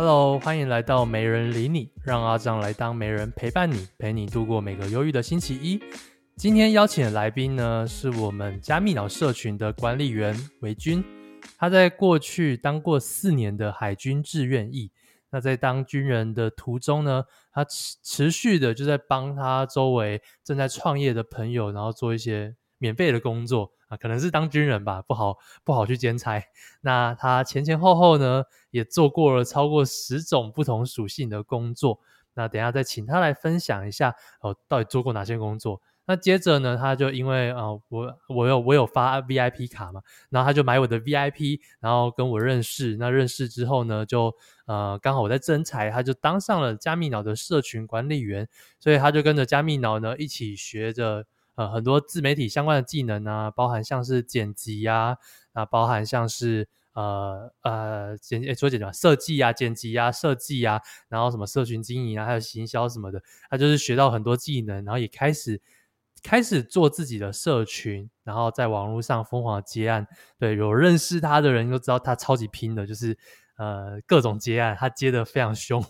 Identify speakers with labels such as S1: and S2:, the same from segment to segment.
S1: Hello，欢迎来到没人理你，让阿张来当媒人陪伴你，陪你度过每个忧郁的星期一。今天邀请的来宾呢，是我们加密脑社群的管理员维军。他在过去当过四年的海军志愿役。那在当军人的途中呢，他持持续的就在帮他周围正在创业的朋友，然后做一些免费的工作啊，可能是当军人吧，不好不好去兼差。那他前前后后呢，也做过了超过十种不同属性的工作。那等下再请他来分享一下哦，到底做过哪些工作。那接着呢，他就因为啊、我我有我有发 VIP 卡嘛，然后他就买我的 VIP，然后跟我认识。那认识之后呢，就呃刚好我在征财，他就当上了加密脑的社群管理员，所以他就跟着加密脑呢一起学着呃很多自媒体相关的技能啊，包含像是剪辑呀，啊包含像是呃呃剪诶说剪辑设计啊、剪辑啊、设计啊，然后什么社群经营啊，还有行销什么的，他就是学到很多技能，然后也开始。开始做自己的社群，然后在网络上疯狂的接案。对，有认识他的人都知道他超级拼的，就是呃各种接案，他接的非常凶。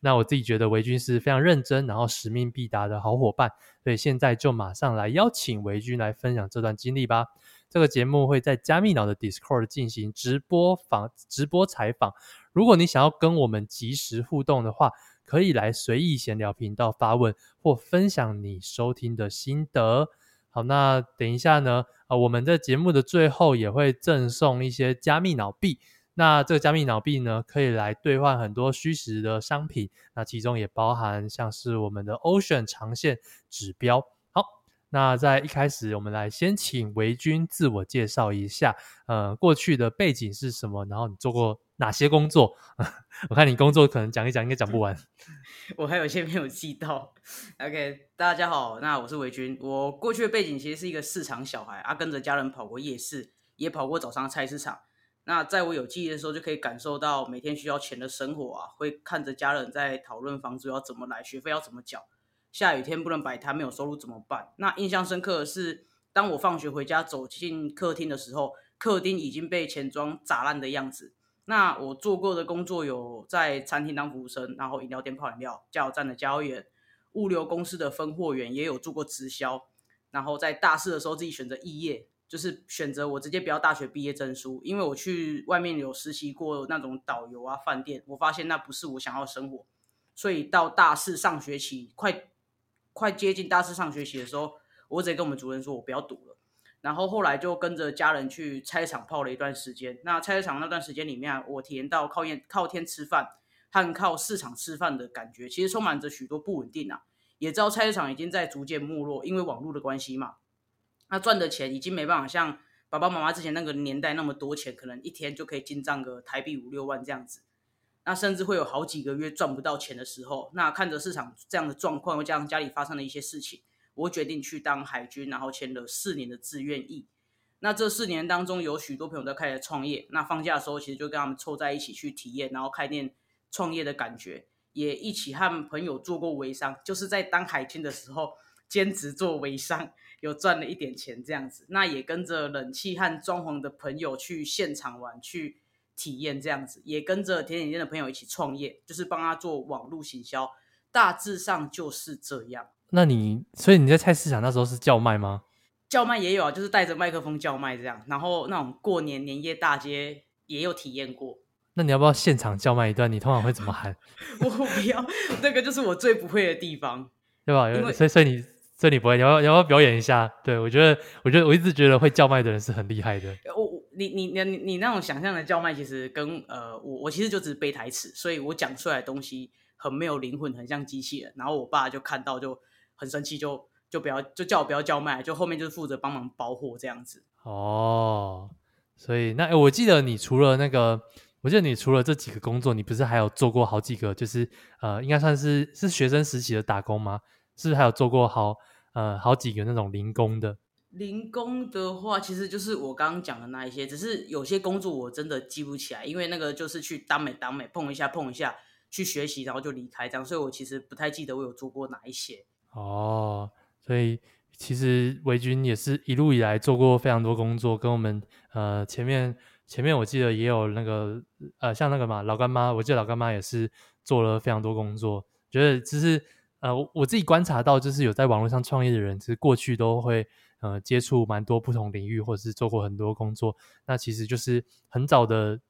S1: 那我自己觉得维军是非常认真，然后使命必达的好伙伴。所以现在就马上来邀请维军来分享这段经历吧。这个节目会在加密脑的 Discord 进行直播访、直播采访。如果你想要跟我们即时互动的话，可以来随意闲聊频道发问或分享你收听的心得。好，那等一下呢，啊，我们在节目的最后也会赠送一些加密脑币。那这个加密脑币呢，可以来兑换很多虚实的商品。那其中也包含像是我们的 Ocean 长线指标。好，那在一开始，我们来先请维军自我介绍一下，呃，过去的背景是什么？然后你做过哪些工作？我看你工作可能讲一讲应该讲不完。
S2: 我还有一些没有记到。OK，大家好，那我是维军。我过去的背景其实是一个市场小孩啊，跟着家人跑过夜市，也跑过早上菜市场。那在我有记忆的时候，就可以感受到每天需要钱的生活啊，会看着家人在讨论房租要怎么来，学费要怎么缴，下雨天不能摆摊，没有收入怎么办？那印象深刻的是，当我放学回家走进客厅的时候，客厅已经被钱庄砸烂的样子。那我做过的工作有在餐厅当服务生，然后饮料店泡饮料，加油站的加油员，物流公司的分货员，也有做过直销。然后在大四的时候自己选择肄业，就是选择我直接不要大学毕业证书，因为我去外面有实习过那种导游啊饭店，我发现那不是我想要生活，所以到大四上学期快快接近大四上学期的时候，我直接跟我们主任说我不要读了。然后后来就跟着家人去菜市场泡了一段时间。那菜市场那段时间里面，我体验到靠天靠天吃饭和靠市场吃饭的感觉，其实充满着许多不稳定啊。也知道菜市场已经在逐渐没落，因为网络的关系嘛。那赚的钱已经没办法像爸爸妈妈之前那个年代那么多钱，可能一天就可以进账个台币五六万这样子。那甚至会有好几个月赚不到钱的时候。那看着市场这样的状况，又加上家里发生了一些事情。我决定去当海军，然后签了四年的志愿役。那这四年当中，有许多朋友在开始创业。那放假的时候，其实就跟他们凑在一起去体验，然后开店创业的感觉，也一起和朋友做过微商，就是在当海军的时候兼职做微商，有赚了一点钱这样子。那也跟着冷气和装潢的朋友去现场玩，去体验这样子，也跟着甜点店的朋友一起创业，就是帮他做网络行销。大致上就是这样。
S1: 那你，所以你在菜市场那时候是叫卖吗？
S2: 叫卖也有啊，就是带着麦克风叫卖这样。然后那种过年年夜大街也有体验过。
S1: 那你要不要现场叫卖一段？你通常会怎么喊？
S2: 我不要，那个就是我最不会的地方，
S1: 对吧？因为所以所以你所以你不会，你要你要表演一下？对，我觉得，我觉得我一直觉得会叫卖的人是很厉害的。
S2: 我你你你你你那种想象的叫卖，其实跟呃我我其实就只是背台词，所以我讲出来的东西很没有灵魂，很像机器人。然后我爸就看到就。很生气，就就不要就叫我不要叫卖，就后面就是负责帮忙包货这样子。
S1: 哦，所以那、欸、我记得你除了那个，我记得你除了这几个工作，你不是还有做过好几个，就是呃，应该算是是学生时期的打工吗？是还有做过好呃好几个那种零工的？
S2: 零工的话，其实就是我刚刚讲的那一些，只是有些工作我真的记不起来，因为那个就是去当美当美碰一下碰一下去学习，然后就离开这样，所以我其实不太记得我有做过哪一些。
S1: 哦，所以其实维军也是一路以来做过非常多工作，跟我们呃前面前面我记得也有那个呃，像那个嘛，老干妈，我记得老干妈也是做了非常多工作。觉得其实呃，我自己观察到，就是有在网络上创业的人，其实过去都会呃接触蛮多不同领域，或者是做过很多工作。那其实就是很早的。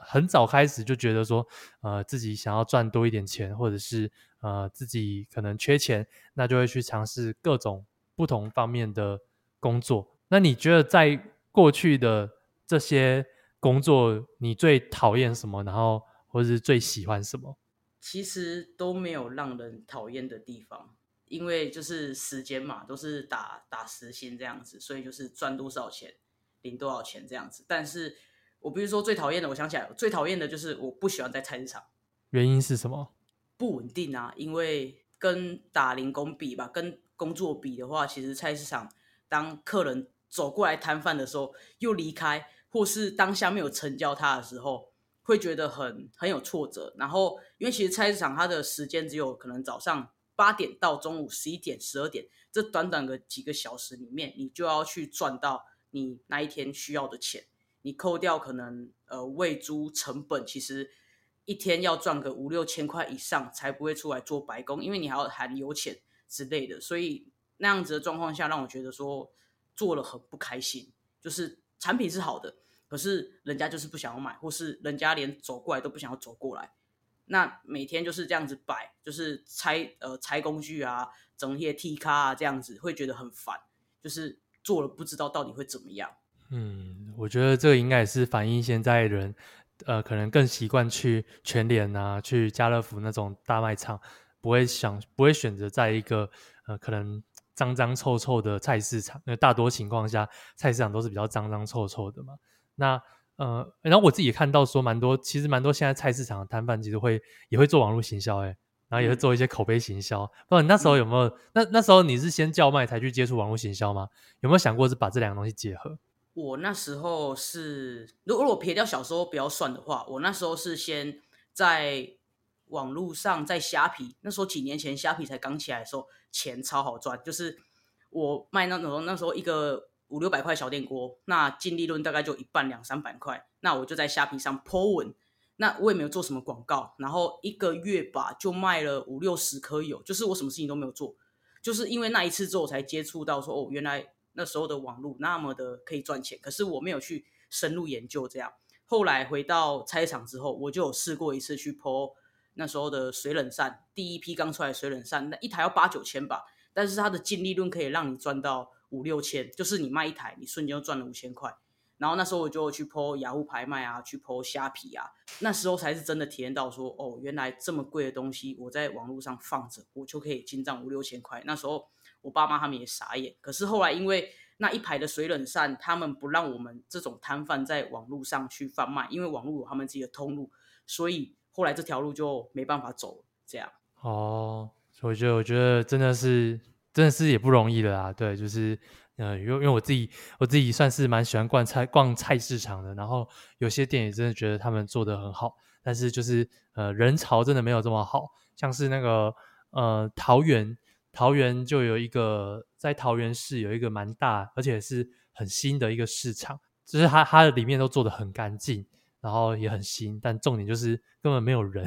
S1: 很早开始就觉得说，呃，自己想要赚多一点钱，或者是呃自己可能缺钱，那就会去尝试各种不同方面的工作。那你觉得在过去的这些工作，你最讨厌什么？然后或者是最喜欢什么？
S2: 其实都没有让人讨厌的地方，因为就是时间嘛，都是打打时薪这样子，所以就是赚多少钱领多少钱这样子。但是我比如说最讨厌的，我想起来最讨厌的就是我不喜欢在菜市场。
S1: 原因是什么？
S2: 不稳定啊，因为跟打零工比吧，跟工作比的话，其实菜市场当客人走过来摊贩的时候又离开，或是当下没有成交他的时候，会觉得很很有挫折。然后因为其实菜市场它的时间只有可能早上八点到中午十一点、十二点，这短短的几个小时里面，你就要去赚到你那一天需要的钱。你扣掉可能呃喂猪成本，其实一天要赚个五六千块以上才不会出来做白工，因为你还要含油钱之类的，所以那样子的状况下，让我觉得说做了很不开心。就是产品是好的，可是人家就是不想要买，或是人家连走过来都不想要走过来。那每天就是这样子摆，就是拆呃拆工具啊，整一些 T 卡啊这样子，会觉得很烦。就是做了不知道到底会怎么样。
S1: 嗯，我觉得这个应该也是反映现在人，呃，可能更习惯去全联啊，去家乐福那种大卖场，不会想不会选择在一个呃可能脏脏臭臭的菜市场。因为大多情况下，菜市场都是比较脏脏臭臭的嘛。那呃，然后我自己也看到说，蛮多其实蛮多现在菜市场的摊贩其实会也会做网络行销，诶，然后也会做一些口碑行销。嗯、不知道你那时候有没有？那那时候你是先叫卖才去接触网络行销吗？有没有想过是把这两个东西结合？
S2: 我那时候是，如果我撇掉小时候不要算的话，我那时候是先在网络上，在虾皮，那时候几年前虾皮才刚起来的时候，钱超好赚，就是我卖那种那时候一个五六百块小电锅，那净利润大概就一半两三百块，那我就在虾皮上 po 文，那我也没有做什么广告，然后一个月吧就卖了五六十颗油，就是我什么事情都没有做，就是因为那一次之后才接触到说哦，原来。那时候的网络那么的可以赚钱，可是我没有去深入研究这样。后来回到菜场之后，我就有试过一次去 po 那时候的水冷扇，第一批刚出来的水冷扇，那一台要八九千吧，但是它的净利润可以让你赚到五六千，就是你卖一台，你瞬间就赚了五千块。然后那时候我就去抛雅虎拍卖啊，去抛虾皮啊，那时候才是真的体验到说，哦，原来这么贵的东西，我在网络上放着，我就可以进账五六千块。那时候。我爸妈他们也傻眼，可是后来因为那一排的水冷扇，他们不让我们这种摊贩在网络上去贩卖，因为网络有他们自己的通路，所以后来这条路就没办法走。这样
S1: 哦，所以我觉得我觉得真的是真的是也不容易的啦。对，就是呃，因为因为我自己我自己算是蛮喜欢逛菜逛菜市场的，然后有些店也真的觉得他们做的很好，但是就是呃人潮真的没有这么好，像是那个呃桃园。桃园就有一个，在桃园市有一个蛮大，而且是很新的一个市场，就是它它的里面都做的很干净，然后也很新，但重点就是根本没有人，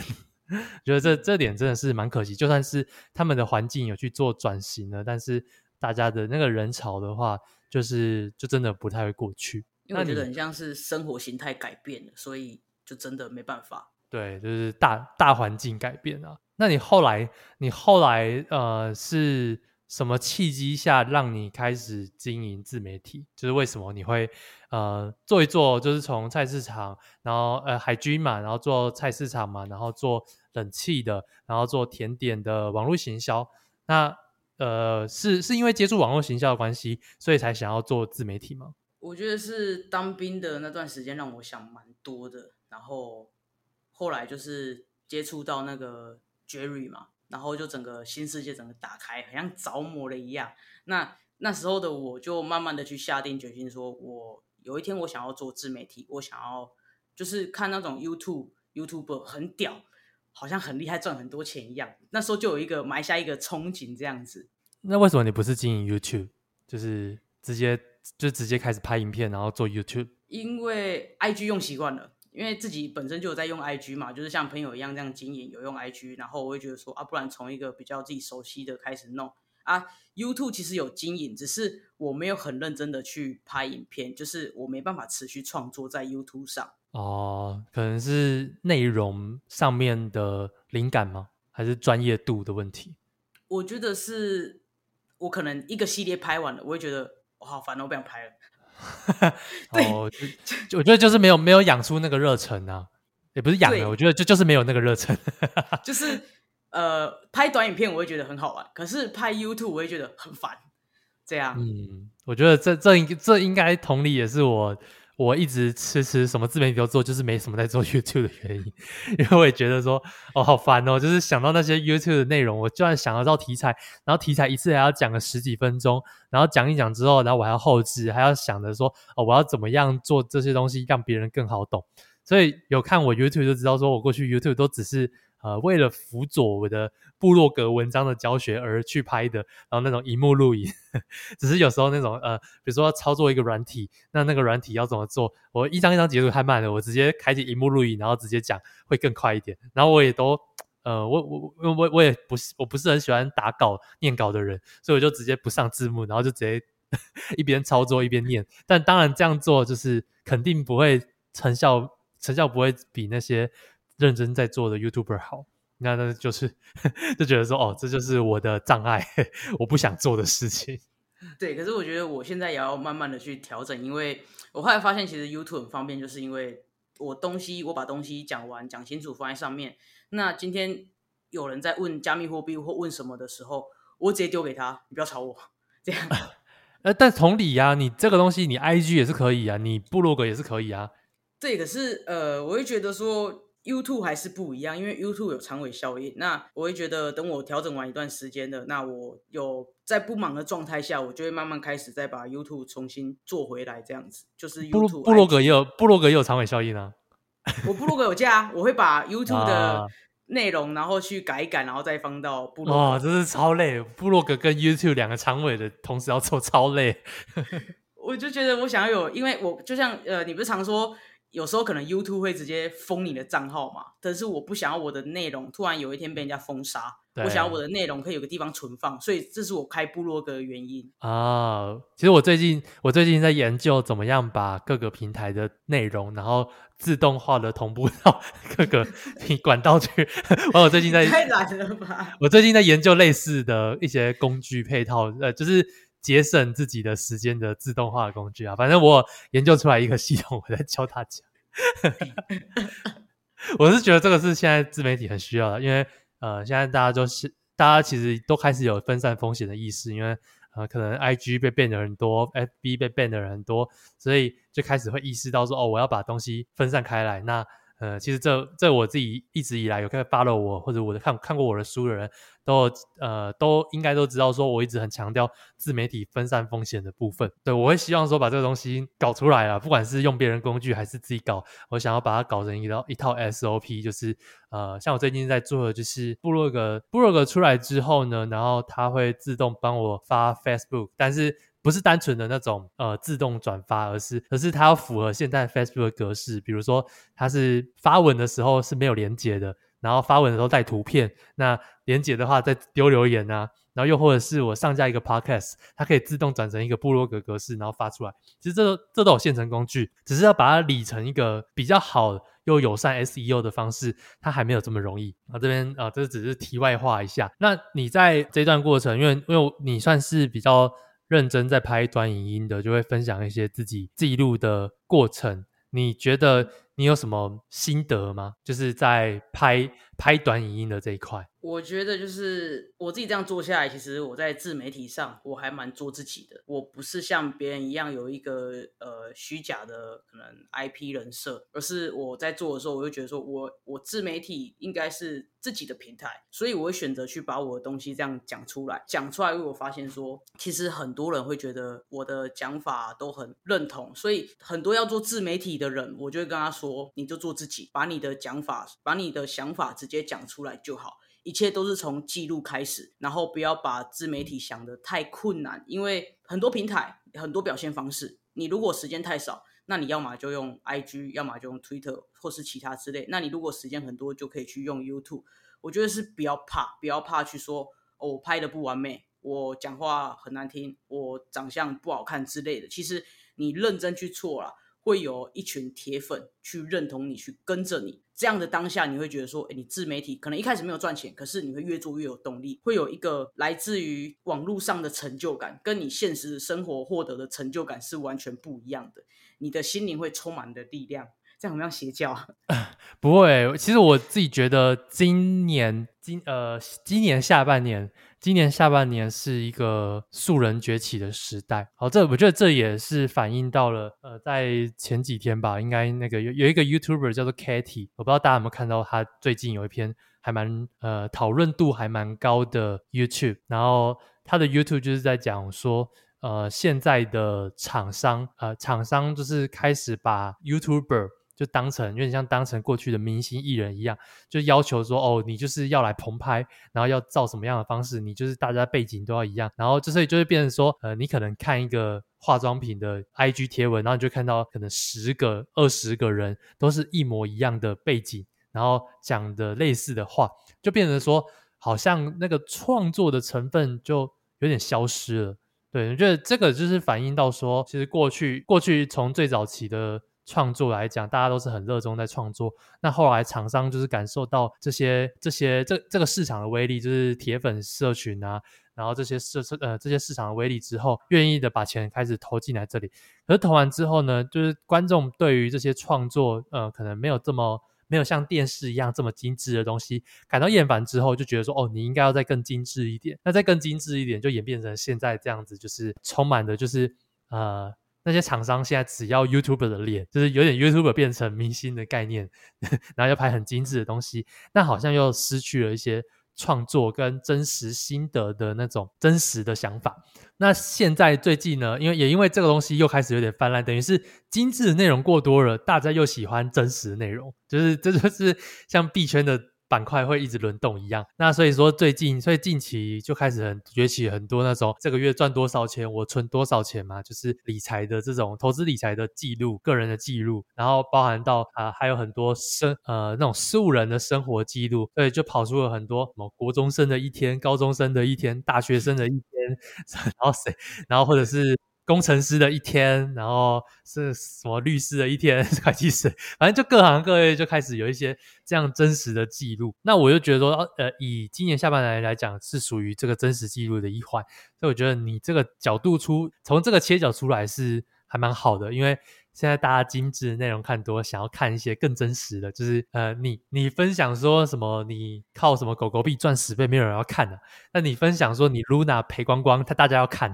S1: 觉得这这点真的是蛮可惜。就算是他们的环境有去做转型了，但是大家的那个人潮的话，就是就真的不太会过去。
S2: 因为我觉得很像是生活形态改变了，所以就真的没办法。
S1: 对，就是大大环境改变啊。那你后来，你后来呃是什么契机下让你开始经营自媒体？就是为什么你会呃做一做，就是从菜市场，然后呃海军嘛，然后做菜市场嘛，然后做冷气的，然后做甜点的网络行销。那呃是是因为接触网络行销的关系，所以才想要做自媒体吗？
S2: 我觉得是当兵的那段时间让我想蛮多的，然后后来就是接触到那个。Jerry 嘛，然后就整个新世界整个打开，好像着魔了一样。那那时候的我就慢慢的去下定决心，说我有一天我想要做自媒体，我想要就是看那种 YouTube YouTuber 很屌，好像很厉害，赚很多钱一样。那时候就有一个埋下一个憧憬这样子。
S1: 那为什么你不是经营 YouTube，就是直接就直接开始拍影片，然后做 YouTube？
S2: 因为 IG 用习惯了，因为自己本身就有在用 IG 嘛，就是像朋友一样这样经营，有用 IG，然后我会觉得说啊，不然从一个比较自己熟悉的开始弄啊。YouTube 其实有经营，只是我没有很认真的去拍影片，就是我没办法持续创作在 YouTube 上。
S1: 哦，可能是内容上面的灵感吗？还是专业度的问题？
S2: 我觉得是，我可能一个系列拍完了，我会觉得我好烦，我不想拍了。
S1: 哦，就我觉得就是没有没有养出那个热忱啊，也不是养了，我觉得就就是没有那个热忱。
S2: 就是呃，拍短影片我会觉得很好玩，可是拍 YouTube 我会觉得很烦。这样，
S1: 嗯，我觉得这这应这应该同理也是我。我一直迟迟什么自媒体都做，就是没什么在做 YouTube 的原因，因为我也觉得说，哦，好烦哦，就是想到那些 YouTube 的内容，我就算想得到题材，然后题材一次还要讲个十几分钟，然后讲一讲之后，然后我还要后置，还要想着说，哦，我要怎么样做这些东西让别人更好懂，所以有看我 YouTube 就知道，说我过去 YouTube 都只是。呃，为了辅佐我的部落格文章的教学而去拍的，然后那种荧幕录影，只是有时候那种呃，比如说要操作一个软体，那那个软体要怎么做，我一张一张截图太慢了，我直接开启荧幕录影，然后直接讲会更快一点。然后我也都呃，我我我我也不是我不是很喜欢打稿念稿的人，所以我就直接不上字幕，然后就直接 一边操作一边念。但当然这样做就是肯定不会成效，成效不会比那些。认真在做的 YouTuber 好，那那就是 就觉得说，哦，这就是我的障碍，我不想做的事情。
S2: 对，可是我觉得我现在也要慢慢的去调整，因为我后来发现，其实 YouTube 很方便，就是因为我东西我把东西讲完讲清楚放在上面，那今天有人在问加密货币或问什么的时候，我直接丢给他，你不要吵我，这样。
S1: 呃，但同理呀、啊，你这个东西你 IG 也是可以啊，你部落格也是可以啊。
S2: 对，可是呃，我会觉得说。YouTube 还是不一样，因为 YouTube 有长尾效应。那我会觉得，等我调整完一段时间的，那我有在不忙的状态下，我就会慢慢开始再把 YouTube 重新做回来，这样子。就是 YouTube
S1: 部落格也有部落格也有长尾效应啊。
S2: 我部落格有加，我会把 YouTube 的内容然后去改一改，然后再放到部落格。
S1: 哇，真是超累！部落格跟 YouTube 两个长尾的同时要做，超累。
S2: 我就觉得我想要有，因为我就像呃，你不是常说。有时候可能 YouTube 会直接封你的账号嘛，但是我不想要我的内容突然有一天被人家封杀，我想要我的内容可以有个地方存放，所以这是我开部落格的原因
S1: 啊。其实我最近我最近在研究怎么样把各个平台的内容，然后自动化的同步到各个 管道去。我最近在
S2: 太懒了吧？
S1: 我最近在研究类似的一些工具配套，呃，就是。节省自己的时间的自动化工具啊，反正我研究出来一个系统，我在教大家。我是觉得这个是现在自媒体很需要的，因为呃，现在大家都是大家其实都开始有分散风险的意识，因为呃，可能 IG 被 ban 的人多，FB 被 ban 的人多，所以就开始会意识到说，哦，我要把东西分散开来。那呃，其实这这我自己一直以来有看 follow 我或者我的看看过我的书的人都呃都应该都知道，说我一直很强调自媒体分散风险的部分。对，我会希望说把这个东西搞出来啊，不管是用别人工具还是自己搞，我想要把它搞成一套一套 SOP，就是呃，像我最近在做的就是部落格，部落格出来之后呢，然后它会自动帮我发 Facebook，但是。不是单纯的那种呃自动转发，而是而是它要符合现在 Facebook 的格式，比如说它是发文的时候是没有连接的，然后发文的时候带图片，那连接的话再丢留言啊，然后又或者是我上架一个 Podcast，它可以自动转成一个部落格格式，然后发出来。其实这这都有现成工具，只是要把它理成一个比较好又友善 SEO 的方式，它还没有这么容易。啊，这边啊，这只是题外话一下。那你在这段过程，因为因为你算是比较。认真在拍短影音的，就会分享一些自己记录的过程。你觉得你有什么心得吗？就是在拍拍短影音的这一块。
S2: 我觉得就是我自己这样做下来，其实我在自媒体上我还蛮做自己的。我不是像别人一样有一个呃虚假的可能 IP 人设，而是我在做的时候，我就觉得说我我自媒体应该是自己的平台，所以我会选择去把我的东西这样讲出来。讲出来，因为我发现说，其实很多人会觉得我的讲法都很认同，所以很多要做自媒体的人，我就会跟他说，你就做自己，把你的讲法，把你的想法直接讲出来就好。一切都是从记录开始，然后不要把自媒体想得太困难，因为很多平台很多表现方式，你如果时间太少，那你要么就用 IG，要么就用 Twitter 或是其他之类。那你如果时间很多，就可以去用 YouTube。我觉得是不要怕，不要怕去说哦，我拍的不完美，我讲话很难听，我长相不好看之类的。其实你认真去做啦。会有一群铁粉去认同你，去跟着你。这样的当下，你会觉得说，诶，你自媒体可能一开始没有赚钱，可是你会越做越有动力，会有一个来自于网络上的成就感，跟你现实生活获得的成就感是完全不一样的。你的心灵会充满的力量。这样很像邪教？
S1: 不会，其实我自己觉得今年今呃今年下半年，今年下半年是一个素人崛起的时代。好，这我觉得这也是反映到了呃，在前几天吧，应该那个有有一个 YouTuber 叫做 Katy，我不知道大家有没有看到他最近有一篇还蛮呃讨论度还蛮高的 YouTube，然后他的 YouTube 就是在讲说。呃，现在的厂商，呃，厂商就是开始把 YouTuber 就当成有点像当成过去的明星艺人一样，就要求说，哦，你就是要来棚拍，然后要照什么样的方式，你就是大家背景都要一样，然后就所以就会变成说，呃，你可能看一个化妆品的 IG 贴文，然后你就看到可能十个、二十个人都是一模一样的背景，然后讲的类似的话，就变成说，好像那个创作的成分就有点消失了。对，我觉得这个就是反映到说，其实过去过去从最早期的创作来讲，大家都是很热衷在创作。那后来厂商就是感受到这些这些这这个市场的威力，就是铁粉社群啊，然后这些市呃这些市场的威力之后，愿意的把钱开始投进来这里。可是投完之后呢，就是观众对于这些创作呃可能没有这么。没有像电视一样这么精致的东西，感到厌烦之后，就觉得说，哦，你应该要再更精致一点。那再更精致一点，就演变成现在这样子，就是充满的，就是呃，那些厂商现在只要 YouTuber 的脸，就是有点 YouTuber 变成明星的概念，然后要拍很精致的东西，那好像又失去了一些。创作跟真实心得的那种真实的想法。那现在最近呢，因为也因为这个东西又开始有点泛滥，等于是精致的内容过多了，大家又喜欢真实的内容，就是这就是像币圈的。板块会一直轮动一样，那所以说最近，所以近期就开始很崛起很多那种这个月赚多少钱，我存多少钱嘛，就是理财的这种投资理财的记录，个人的记录，然后包含到啊、还有很多生呃那种素人的生活记录，所以就跑出了很多什么国中生的一天，高中生的一天，大学生的一天，然后谁，然后或者是。工程师的一天，然后是什么律师的一天，会计师，反正就各行各业就开始有一些这样真实的记录。那我就觉得说，呃，以今年下半年来讲，是属于这个真实记录的一环。所以我觉得你这个角度出，从这个切角出来是还蛮好的，因为现在大家精致的内容看多，想要看一些更真实的，就是呃，你你分享说什么，你靠什么狗狗币赚十倍，没有人要看的。那你分享说你 Luna 赔光光，他大家要看。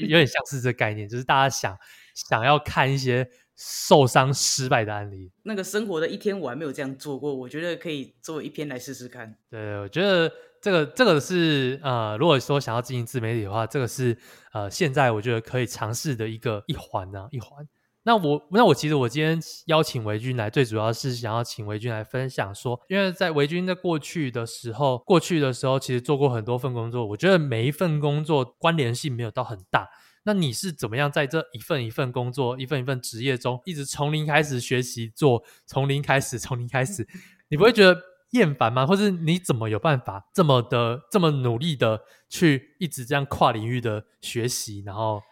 S1: 有点像是这个概念，就是大家想想要看一些受伤失败的案例。
S2: 那个生活的一天，我还没有这样做过，我觉得可以做一篇来试试看。
S1: 对，我觉得这个这个是呃，如果说想要进行自媒体的话，这个是呃，现在我觉得可以尝试的一个一环呢、啊，一环。那我那我其实我今天邀请维军来，最主要是想要请维军来分享说，因为在维军在过去的时候，过去的时候其实做过很多份工作，我觉得每一份工作关联性没有到很大。那你是怎么样在这一份一份工作、一份一份职业中，一直从零开始学习做，从零开始，从零开始，你不会觉得厌烦吗？或是你怎么有办法这么的这么努力的去一直这样跨领域的学习，然后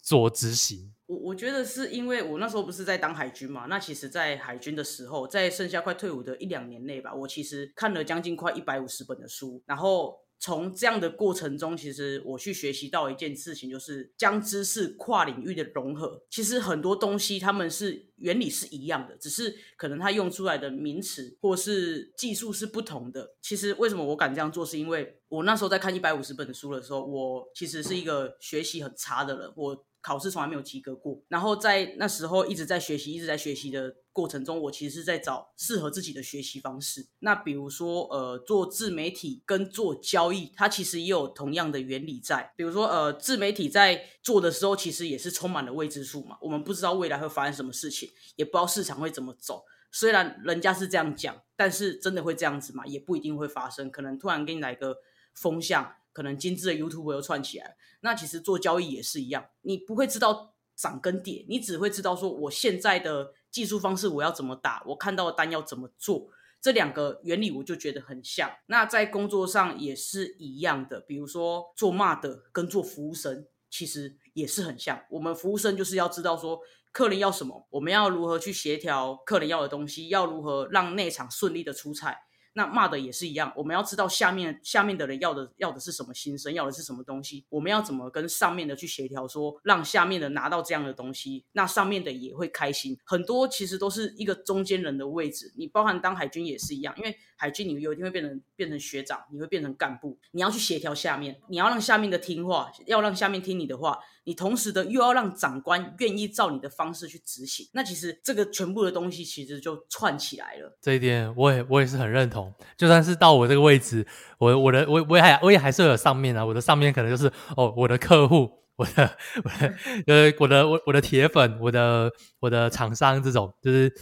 S1: 做执行？
S2: 我我觉得是因为我那时候不是在当海军嘛，那其实，在海军的时候，在剩下快退伍的一两年内吧，我其实看了将近快一百五十本的书，然后从这样的过程中，其实我去学习到一件事情，就是将知识跨领域的融合。其实很多东西他们是原理是一样的，只是可能他用出来的名词或是技术是不同的。其实为什么我敢这样做，是因为我那时候在看一百五十本书的时候，我其实是一个学习很差的人，我。考试从来没有及格过，然后在那时候一直在学习，一直在学习的过程中，我其实是在找适合自己的学习方式。那比如说，呃，做自媒体跟做交易，它其实也有同样的原理在。比如说，呃，自媒体在做的时候，其实也是充满了未知数嘛，我们不知道未来会发生什么事情，也不知道市场会怎么走。虽然人家是这样讲，但是真的会这样子吗？也不一定会发生。可能突然给你来个风向，可能精致的 YouTube 又窜起来。那其实做交易也是一样，你不会知道涨跟跌，你只会知道说我现在的技术方式我要怎么打，我看到的单要怎么做。这两个原理我就觉得很像。那在工作上也是一样的，比如说做 m 的跟做服务生，其实也是很像。我们服务生就是要知道说。客人要什么，我们要如何去协调客人要的东西，要如何让内场顺利的出菜。那骂的也是一样，我们要知道下面下面的人要的要的是什么心声，要的是什么东西，我们要怎么跟上面的去协调，说让下面的拿到这样的东西，那上面的也会开心。很多其实都是一个中间人的位置，你包含当海军也是一样，因为海军你有一天会变成变成学长，你会变成干部，你要去协调下面，你要让下面的听话，要让下面听你的话。你同时的又要让长官愿意照你的方式去执行，那其实这个全部的东西其实就串起来了。
S1: 这一点我也我也是很认同。就算是到我这个位置，我我的我我也还我也还是有上面啊。我的上面可能就是哦，我的客户，我的我的呃 我的我我的铁粉，我的我的厂商这种就是。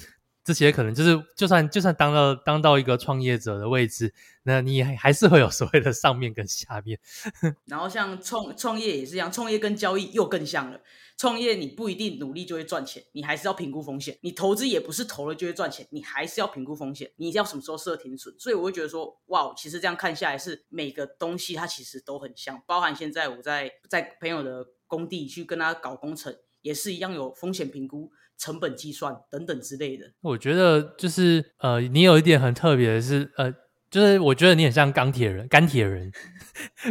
S1: 这些可能就是，就算就算当到当到一个创业者的位置，那你还是会有所谓的上面跟下面。
S2: 然后像创创业也是一样，创业跟交易又更像了。创业你不一定努力就会赚钱，你还是要评估风险。你投资也不是投了就会赚钱，你还是要评估风险。你要什么时候设停损？所以我会觉得说，哇，其实这样看下来是每个东西它其实都很像，包含现在我在在朋友的工地去跟他搞工程，也是一样有风险评估。成本计算等等之类的，
S1: 我觉得就是呃，你有一点很特别的是呃，就是我觉得你很像钢铁人，钢铁人，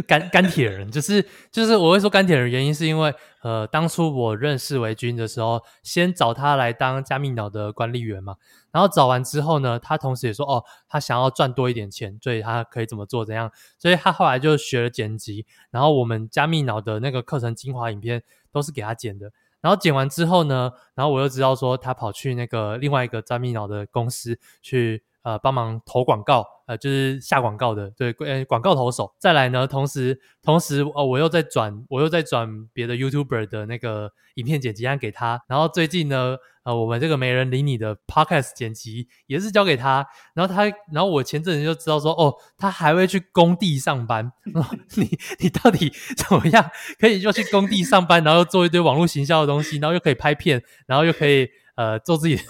S1: 钢钢铁人，就是就是我会说钢铁人，原因是因为呃，当初我认识维军的时候，先找他来当加密脑的管理员嘛，然后找完之后呢，他同时也说哦，他想要赚多一点钱，所以他可以怎么做怎样，所以他后来就学了剪辑，然后我们加密脑的那个课程精华影片都是给他剪的。然后剪完之后呢，然后我又知道说他跑去那个另外一个加密脑的公司去呃帮忙投广告，呃就是下广告的，对，呃广告投手。再来呢，同时同时哦我又在转我又在转别的 YouTuber 的那个影片剪辑案给他。然后最近呢。呃，我们这个没人理你的 podcast 剪辑也是交给他，然后他，然后我前阵子就知道说，哦，他还会去工地上班。你你到底怎么样可以就去工地上班，然后做一堆网络行销的东西，然后又可以拍片，然后又可以呃做自己的。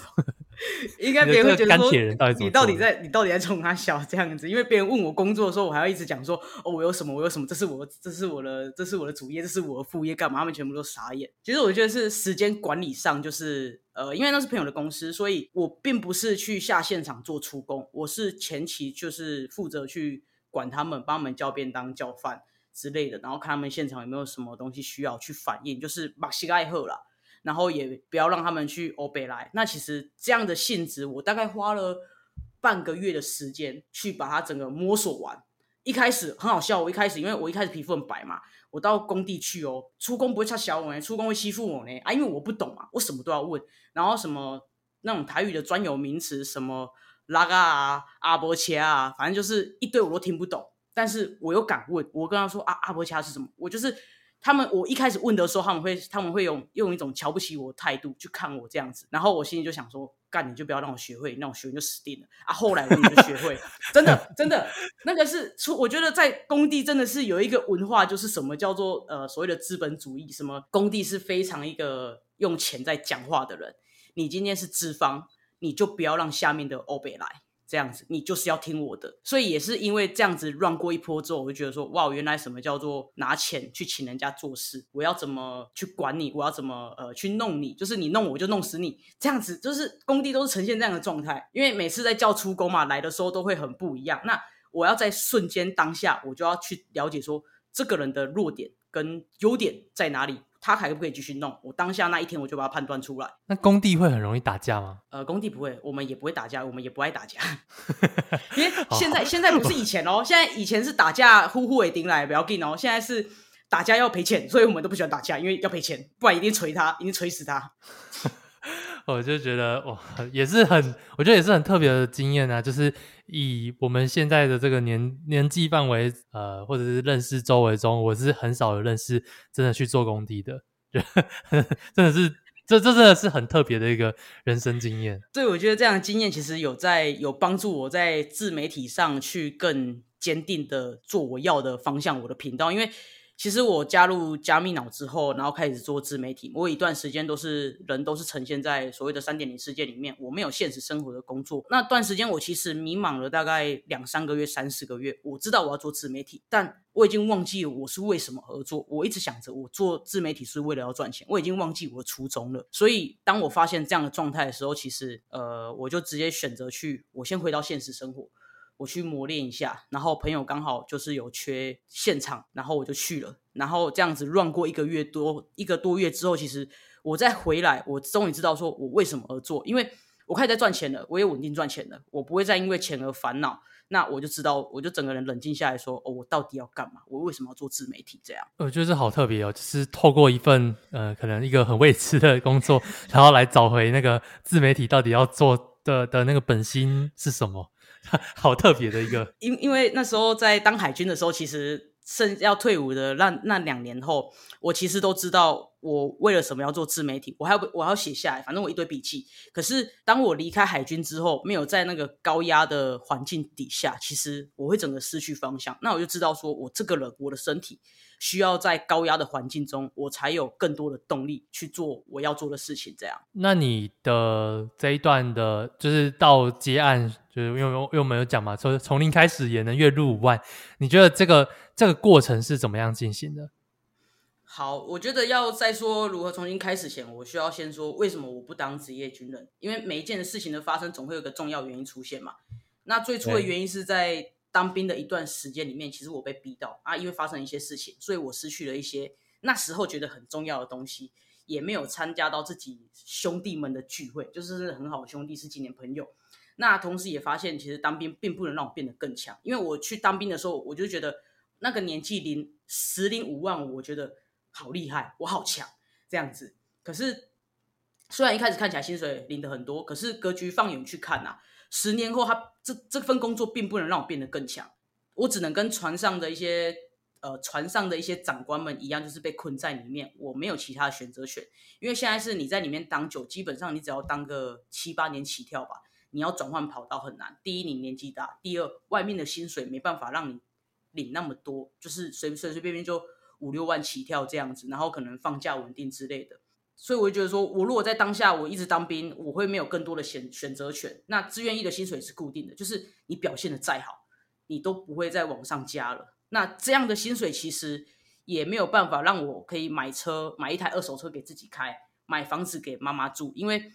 S2: 应该别人会觉得说，你到底在你到底在冲他笑这样子？因为别人问我工作的时候，我还要一直讲说，哦，我有什么，我有什么，这是我这是我的这是我的主业，这是我的副业，干嘛？他们全部都傻眼。其实我觉得是时间管理上，就是呃，因为那是朋友的公司，所以我并不是去下现场做出工，我是前期就是负责去管他们，帮他们叫便当、叫饭之类的，然后看他们现场有没有什么东西需要去反映，就是马西盖赫了。然后也不要让他们去欧北来。那其实这样的性质，我大概花了半个月的时间去把它整个摸索完。一开始很好笑，我一开始因为我一开始皮肤很白嘛，我到工地去哦，出工不会差小我呢，出工会欺负我呢啊，因为我不懂嘛，我什么都要问，然后什么那种台语的专有名词，什么拉嘎啊、阿波切啊，反正就是一堆我都听不懂，但是我又敢问，我跟他说啊，阿波切是什么？我就是。他们我一开始问的时候，他们会他们会用用一种瞧不起我的态度去看我这样子，然后我心里就想说，干你就不要让我学会，那我学会就死定了啊！后来我就学会，真的真的，那个是出，我觉得在工地真的是有一个文化，就是什么叫做呃所谓的资本主义，什么工地是非常一个用钱在讲话的人，你今天是资方，你就不要让下面的欧北来。这样子，你就是要听我的，所以也是因为这样子 run 过一波之后，我就觉得说，哇，原来什么叫做拿钱去请人家做事？我要怎么去管你？我要怎么呃去弄你？就是你弄我就弄死你，这样子就是工地都是呈现这样的状态。因为每次在叫出工嘛，来的时候都会很不一样。那我要在瞬间当下，我就要去了解说这个人的弱点跟优点在哪里。他还可不可以继续弄？我当下那一天我就把它判断出来。
S1: 那工地会很容易打架吗？
S2: 呃，工地不会，我们也不会打架，我们也不爱打架。因为现在现在不是以前哦，现在以前是打架呼呼尾顶来不要紧哦，现在是打架要赔钱，所以我们都不喜欢打架，因为要赔钱，不然一定锤他，一定锤死他。
S1: 我就觉得哇，也是很，我觉得也是很特别的经验啊，就是。以我们现在的这个年年纪范围，呃，或者是认识周围中，我是很少有认识真的去做工地的，真的是这这真的是很特别的一个人生经验。
S2: 对，我觉得这样的经验其实有在有帮助我在自媒体上去更坚定的做我要的方向，我的频道，因为。其实我加入加密脑之后，然后开始做自媒体。我有一段时间都是人都是呈现在所谓的三点零世界里面，我没有现实生活的工作。那段时间我其实迷茫了大概两三个月、三四个月。我知道我要做自媒体，但我已经忘记我是为什么而做。我一直想着我做自媒体是为了要赚钱，我已经忘记我的初衷了。所以当我发现这样的状态的时候，其实呃，我就直接选择去，我先回到现实生活。我去磨练一下，然后朋友刚好就是有缺现场，然后我就去了，然后这样子乱过一个月多一个多月之后，其实我再回来，我终于知道说我为什么而做，因为我开始在赚钱了，我也稳定赚钱了，我不会再因为钱而烦恼，那我就知道，我就整个人冷静下来说，哦，我到底要干嘛？我为什么要做自媒体？这样，
S1: 我觉得这好特别哦，就是透过一份呃，可能一个很未知的工作，然后来找回那个自媒体到底要做的的那个本心是什么。好特别的一个，
S2: 因因为那时候在当海军的时候，其实剩要退伍的那那两年后，我其实都知道我为了什么要做自媒体，我还要我还要写下来，反正我一堆笔记。可是当我离开海军之后，没有在那个高压的环境底下，其实我会整个失去方向。那我就知道说，我这个人，我的身体。需要在高压的环境中，我才有更多的动力去做我要做的事情。这样，
S1: 那你的这一段的，就是到接案，就是因为因为我们有讲嘛，从从零开始也能月入五万，你觉得这个这个过程是怎么样进行的？
S2: 好，我觉得要再说如何重新开始前，我需要先说为什么我不当职业军人，因为每一件事情的发生总会有个重要原因出现嘛。那最初的原因是在。当兵的一段时间里面，其实我被逼到啊，因为发生一些事情，所以我失去了一些那时候觉得很重要的东西，也没有参加到自己兄弟们的聚会，就是很好的兄弟，是几年朋友。那同时也发现，其实当兵并不能让我变得更强，因为我去当兵的时候，我就觉得那个年纪领十领五万，我觉得好厉害，我好强这样子。可是虽然一开始看起来薪水领的很多，可是格局放远去看啊。十年后他，这这份工作并不能让我变得更强，我只能跟船上的一些呃船上的一些长官们一样，就是被困在里面，我没有其他的选择权。因为现在是你在里面当久，基本上你只要当个七八年起跳吧，你要转换跑道很难。第一，你年纪大；第二，外面的薪水没办法让你领那么多，就是随随随便便就五六万起跳这样子，然后可能放假稳定之类的。所以我就觉得说，我如果在当下我一直当兵，我会没有更多的选选择权。那志愿役的薪水是固定的，就是你表现的再好，你都不会再往上加了。那这样的薪水其实也没有办法让我可以买车，买一台二手车给自己开，买房子给妈妈住，因为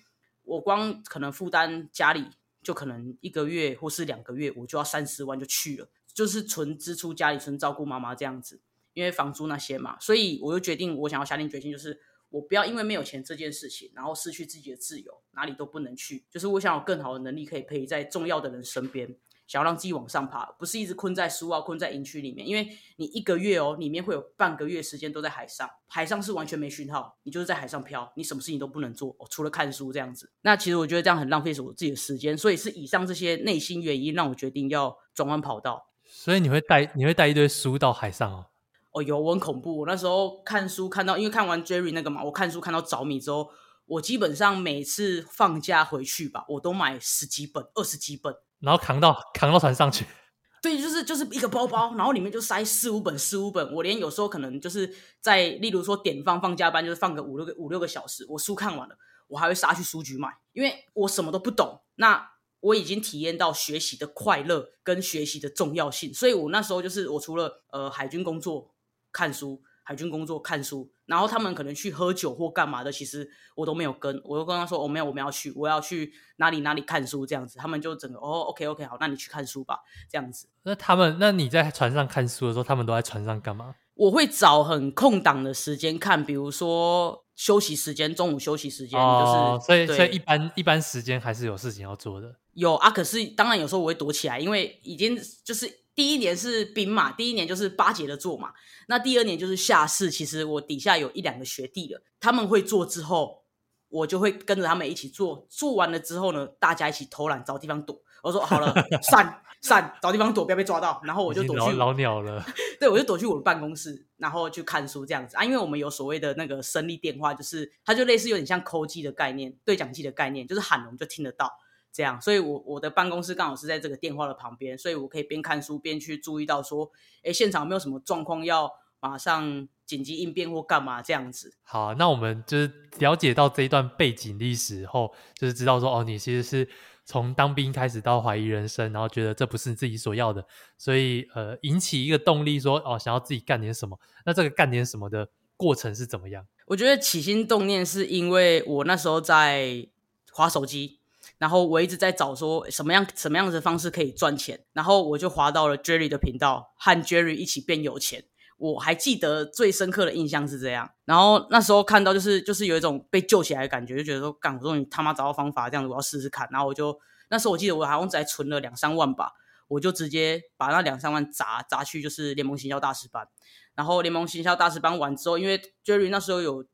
S2: 我光可能负担家里就可能一个月或是两个月，我就要三十万就去了，就是纯支出家里，纯照顾妈妈这样子，因为房租那些嘛。所以我就决定，我想要下定决心，就是。我不要因为没有钱这件事情，然后失去自己的自由，哪里都不能去。就是我想有更好的能力，可以陪在重要的人身边，想要让自己往上爬，不是一直困在苏澳、困在营区里面。因为你一个月哦，里面会有半个月时间都在海上，海上是完全没讯号，你就是在海上漂，你什么事情都不能做，哦，除了看书这样子。那其实我觉得这样很浪费我自己的时间，所以是以上这些内心原因让我决定要转弯跑道。
S1: 所以你会带你会带一堆书到海上哦？
S2: 哦，有，我很恐怖。我那时候看书看到，因为看完 Jerry 那个嘛，我看书看到着迷之后，我基本上每次放假回去吧，我都买十几本、二十几本，
S1: 然后扛到扛到船上去。
S2: 对，就是就是一个包包，然后里面就塞四五本、四五本。我连有时候可能就是在，例如说点放放假班，就是放个五六个五六个小时，我书看完了，我还会杀去书局买，因为我什么都不懂。那我已经体验到学习的快乐跟学习的重要性，所以我那时候就是我除了呃海军工作。看书，海军工作看书，然后他们可能去喝酒或干嘛的，其实我都没有跟，我就跟他说，我、哦、没有，我们要去，我要去哪里哪里看书这样子，他们就整个哦，OK OK 好，那你去看书吧，这样子。
S1: 那他们，那你在船上看书的时候，他们都在船上干嘛？
S2: 我会找很空档的时间看，比如说休息时间，中午休息时间，哦、就是所以
S1: 所以一般一般时间还是有事情要做的。
S2: 有啊，可是当然有时候我会躲起来，因为已经就是。第一年是兵马，第一年就是巴结的做嘛。那第二年就是下士，其实我底下有一两个学弟了，他们会做之后，我就会跟着他们一起做。做完了之后呢，大家一起偷懒找地方躲。我说好了，散散，找地方躲，不要被抓到。然后我就躲去
S1: 老，老鸟了。
S2: 对，我就躲去我的办公室，然后去看书这样子啊。因为我们有所谓的那个声力电话，就是它就类似有点像 call 机的概念，对讲机的概念，就是喊我们就听得到这样。所以我我的办公室刚好是在这个电话的旁边，所以我可以边看书边去注意到说，哎，现场有没有什么状况要马上紧急应变或干嘛这样子。
S1: 好，那我们就是了解到这一段背景历史后，就是知道说哦，你其实是。从当兵开始到怀疑人生，然后觉得这不是自己所要的，所以呃引起一个动力说哦，想要自己干点什么。那这个干点什么的过程是怎么样？
S2: 我觉得起心动念是因为我那时候在滑手机，然后我一直在找说什么样什么样子的方式可以赚钱，然后我就滑到了 Jerry 的频道，和 Jerry 一起变有钱。我还记得最深刻的印象是这样，然后那时候看到就是就是有一种被救起来的感觉，就觉得说干，我终于他妈找到方法，这样子我要试试看。然后我就那时候我记得我好像只存了两三万吧，我就直接把那两三万砸砸去就是联盟行销大师班。然后联盟行销大师班完之后，因为 Jerry 那时候有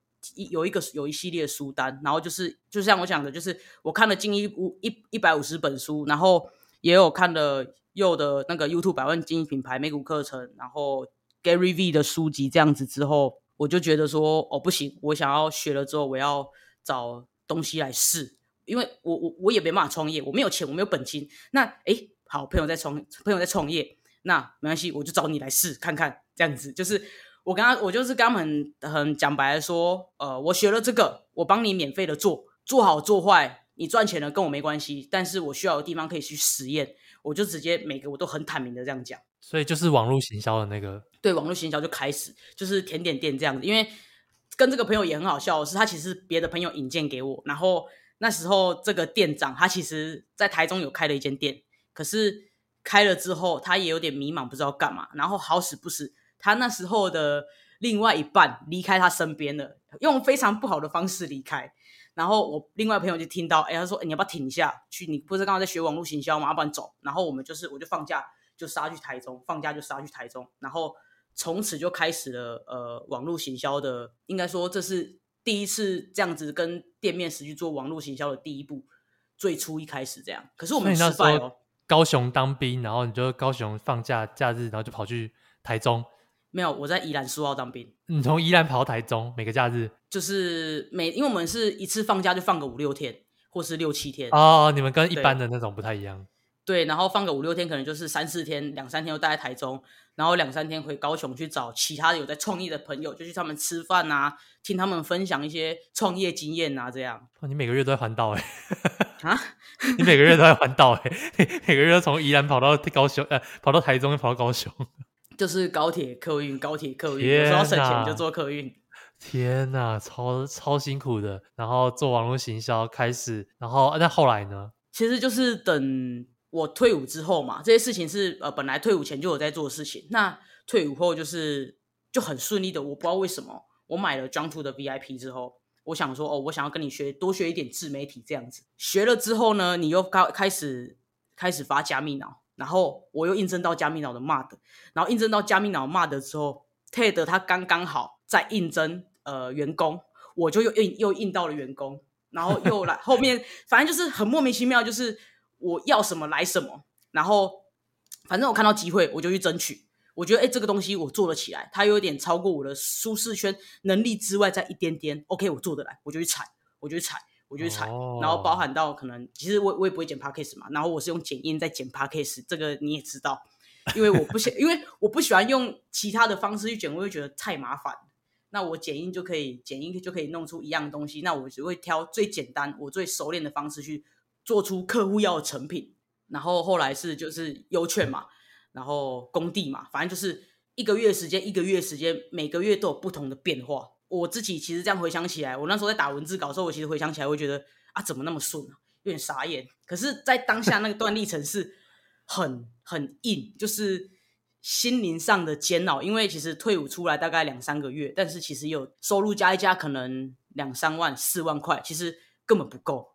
S2: 有一个有一系列书单，然后就是就像我讲的，就是我看了近一五一一百五十本书，然后也有看了又的那个 YouTube 百万经营品牌美股课程，然后。Gary V 的书籍这样子之后，我就觉得说，哦，不行，我想要学了之后，我要找东西来试，因为我我我也没办法创业，我没有钱，我没有本金。那诶，好，朋友在创，朋友在创业，那没关系，我就找你来试看看，这样子就是我跟他，我就是跟他们很很讲白的说，呃，我学了这个，我帮你免费的做，做好做坏，你赚钱了跟我没关系，但是我需要的地方可以去实验，我就直接每个我都很坦明的这样讲。
S1: 所以就是网络行销的那个，
S2: 对，网络行销就开始就是甜点店这样子。因为跟这个朋友也很好笑的是，他其实别的朋友引荐给我，然后那时候这个店长他其实在台中有开了一间店，可是开了之后他也有点迷茫，不知道干嘛。然后好死不死，他那时候的另外一半离开他身边了，用非常不好的方式离开。然后我另外朋友就听到，哎，他说，你要不要停一下？去，你不是刚刚在学网络行销吗？要不然走。然后我们就是，我就放假。就杀去台中，放假就杀去台中，然后从此就开始了呃网络行销的，应该说这是第一次这样子跟店面实际做网络行销的第一步，最初一开始这样。可是我们失败哦。
S1: 高雄当兵，然后你就高雄放假假日，然后就跑去台中。
S2: 没有，我在宜兰苏澳当兵。
S1: 你从宜兰跑到台中，每个假日
S2: 就是每，因为我们是一次放假就放个五六天，或是六七天。
S1: 哦，你们跟一般的那种不太一样。
S2: 对，然后放个五六天，可能就是三四天，两三天又待在台中，然后两三天回高雄去找其他的有在创业的朋友，就去他们吃饭啊，听他们分享一些创业经验啊，这样。
S1: 哦，你每个月都在环岛哎？
S2: 啊？
S1: 你每个月都在环岛哎？每个月都从宜兰跑到高雄，呃，跑到台中又跑到高雄，
S2: 就是高铁客运，高铁客运，有时候省钱就坐客运。
S1: 天呐，超超辛苦的。然后做网络行销开始，然后那后来呢？
S2: 其实就是等。我退伍之后嘛，这些事情是呃本来退伍前就有在做的事情。那退伍后就是就很顺利的，我不知道为什么，我买了2的 VIP 之后，我想说哦，我想要跟你学多学一点自媒体这样子。学了之后呢，你又开开始开始发加密脑，然后我又应征到加密脑的 MOD，然后应征到加密脑 MOD 之后，TED 他刚刚好在应征呃员工，我就又应又应到了员工，然后又来后面，反正就是很莫名其妙，就是。我要什么来什么，然后反正我看到机会我就去争取。我觉得哎，这个东西我做得起来，它有点超过我的舒适圈能力之外再一点点。OK，我做得来，我就去踩，我就去踩，我就去采。Oh. 然后包含到可能，其实我我也不会剪 Podcast 嘛，然后我是用剪音在剪 Podcast，这个你也知道，因为我不喜，因为我不喜欢用其他的方式去剪，我会觉得太麻烦。那我剪音就可以剪音就可以弄出一样东西，那我只会挑最简单、我最熟练的方式去。做出客户要的成品，然后后来是就是优券嘛，然后工地嘛，反正就是一个月时间，一个月时间，每个月都有不同的变化。我自己其实这样回想起来，我那时候在打文字稿的时候，我其实回想起来会觉得啊，怎么那么顺啊，有点傻眼。可是，在当下那个段历程是 很很硬，就是心灵上的煎熬。因为其实退伍出来大概两三个月，但是其实有收入加一加，可能两三万、四万块，其实根本不够。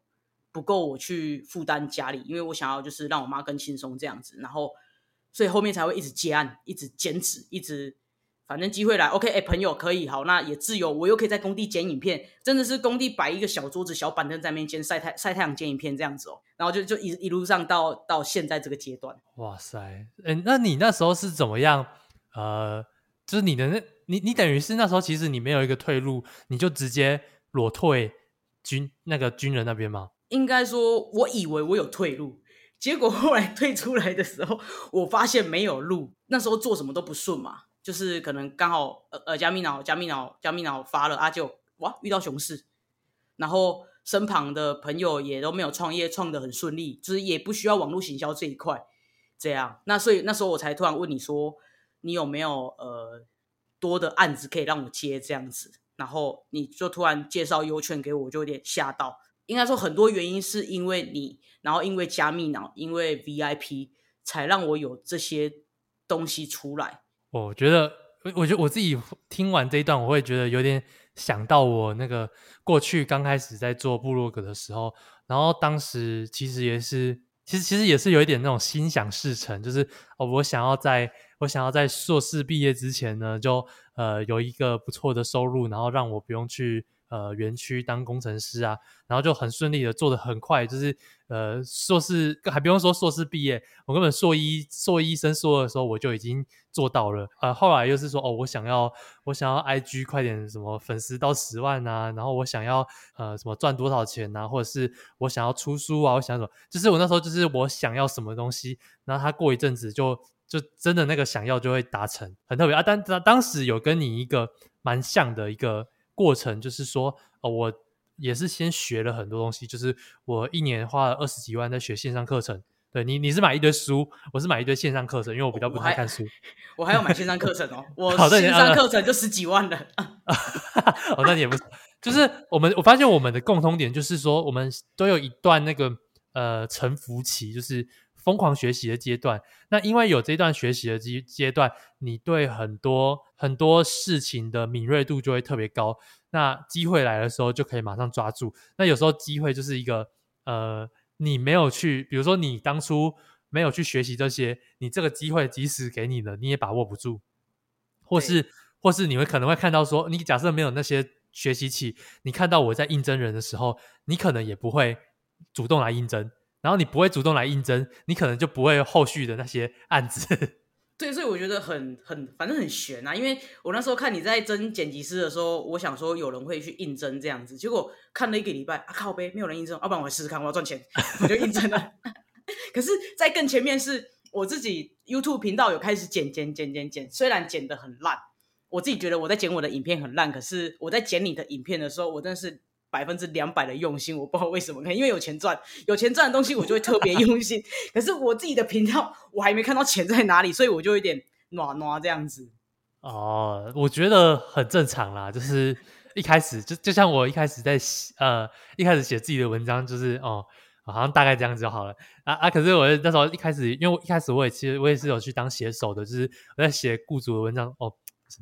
S2: 不够我去负担家里，因为我想要就是让我妈更轻松这样子，然后所以后面才会一直接案，一直兼职，一直反正机会来，OK，哎，朋友可以好，那也自由，我又可以在工地剪影片，真的是工地摆一个小桌子、小板凳在那边剪晒太晒太阳剪影片这样子哦，然后就就一一路上到到现在这个阶段。
S1: 哇塞，哎，那你那时候是怎么样？呃，就是你的那，你你等于是那时候其实你没有一个退路，你就直接裸退军那个军人那边吗？
S2: 应该说，我以为我有退路。结果后来退出来的时候，我发现没有路。那时候做什么都不顺嘛，就是可能刚好呃呃加密脑加密脑加密脑发了啊就，哇遇到熊市，然后身旁的朋友也都没有创业创得很顺利，就是也不需要网络行销这一块，这样。那所以那时候我才突然问你说，你有没有呃多的案子可以让我接这样子？然后你就突然介绍优券给我，我就有点吓到。应该说很多原因是因为你，然后因为加密脑，因为 VIP 才让我有这些东西出来。
S1: 我觉得，我觉得我自己听完这一段，我会觉得有点想到我那个过去刚开始在做部落格的时候，然后当时其实也是，其实其实也是有一点那种心想事成，就是哦，我想要在我想要在硕士毕业之前呢，就呃有一个不错的收入，然后让我不用去。呃，园区当工程师啊，然后就很顺利的做的很快，就是呃，硕士还不用说硕士毕业，我根本硕一硕一升硕二的时候我就已经做到了。呃，后来又是说，哦，我想要我想要 IG 快点什么粉丝到十万啊，然后我想要呃什么赚多少钱啊，或者是我想要出书啊，我想什么，就是我那时候就是我想要什么东西，然后他过一阵子就就真的那个想要就会达成，很特别啊。但当当时有跟你一个蛮像的一个。过程就是说，哦，我也是先学了很多东西，就是我一年花了二十几万在学线上课程。对你，你是买一堆书，我是买一堆线上课程，因为我比较不太看书。
S2: 我还，我还要买线上课程哦，我线上课程就十几万了。
S1: 哦，那你也不是，就是我们我发现我们的共通点就是说，我们都有一段那个呃沉浮期，就是。疯狂学习的阶段，那因为有这段学习的阶阶段，你对很多很多事情的敏锐度就会特别高。那机会来的时候，就可以马上抓住。那有时候机会就是一个，呃，你没有去，比如说你当初没有去学习这些，你这个机会即使给你了，你也把握不住。或是或是你会可能会看到说，你假设没有那些学习起，你看到我在应征人的时候，你可能也不会主动来应征。然后你不会主动来应征，你可能就不会有后续的那些案子。
S2: 对，所以我觉得很很，反正很悬啊。因为我那时候看你在征剪辑师的时候，我想说有人会去应征这样子，结果看了一个礼拜啊，靠北没有人应征，要不然我试试看，我要赚钱，我就应征了。可是，在更前面是我自己 YouTube 频道有开始剪剪剪剪剪，虽然剪得很烂，我自己觉得我在剪我的影片很烂，可是我在剪你的影片的时候，我真的是。百分之两百的用心，我不知道为什么，可能因为有钱赚，有钱赚的东西我就会特别用心。可是我自己的频道，我还没看到钱在哪里，所以我就有点暖暖这样子。
S1: 哦，我觉得很正常啦，就是一开始就就像我一开始在呃一开始写自己的文章，就是哦，好像大概这样子就好了啊啊！可是我那时候一开始，因为我一开始我也其实我也是有去当写手的，就是我在写雇主的文章哦，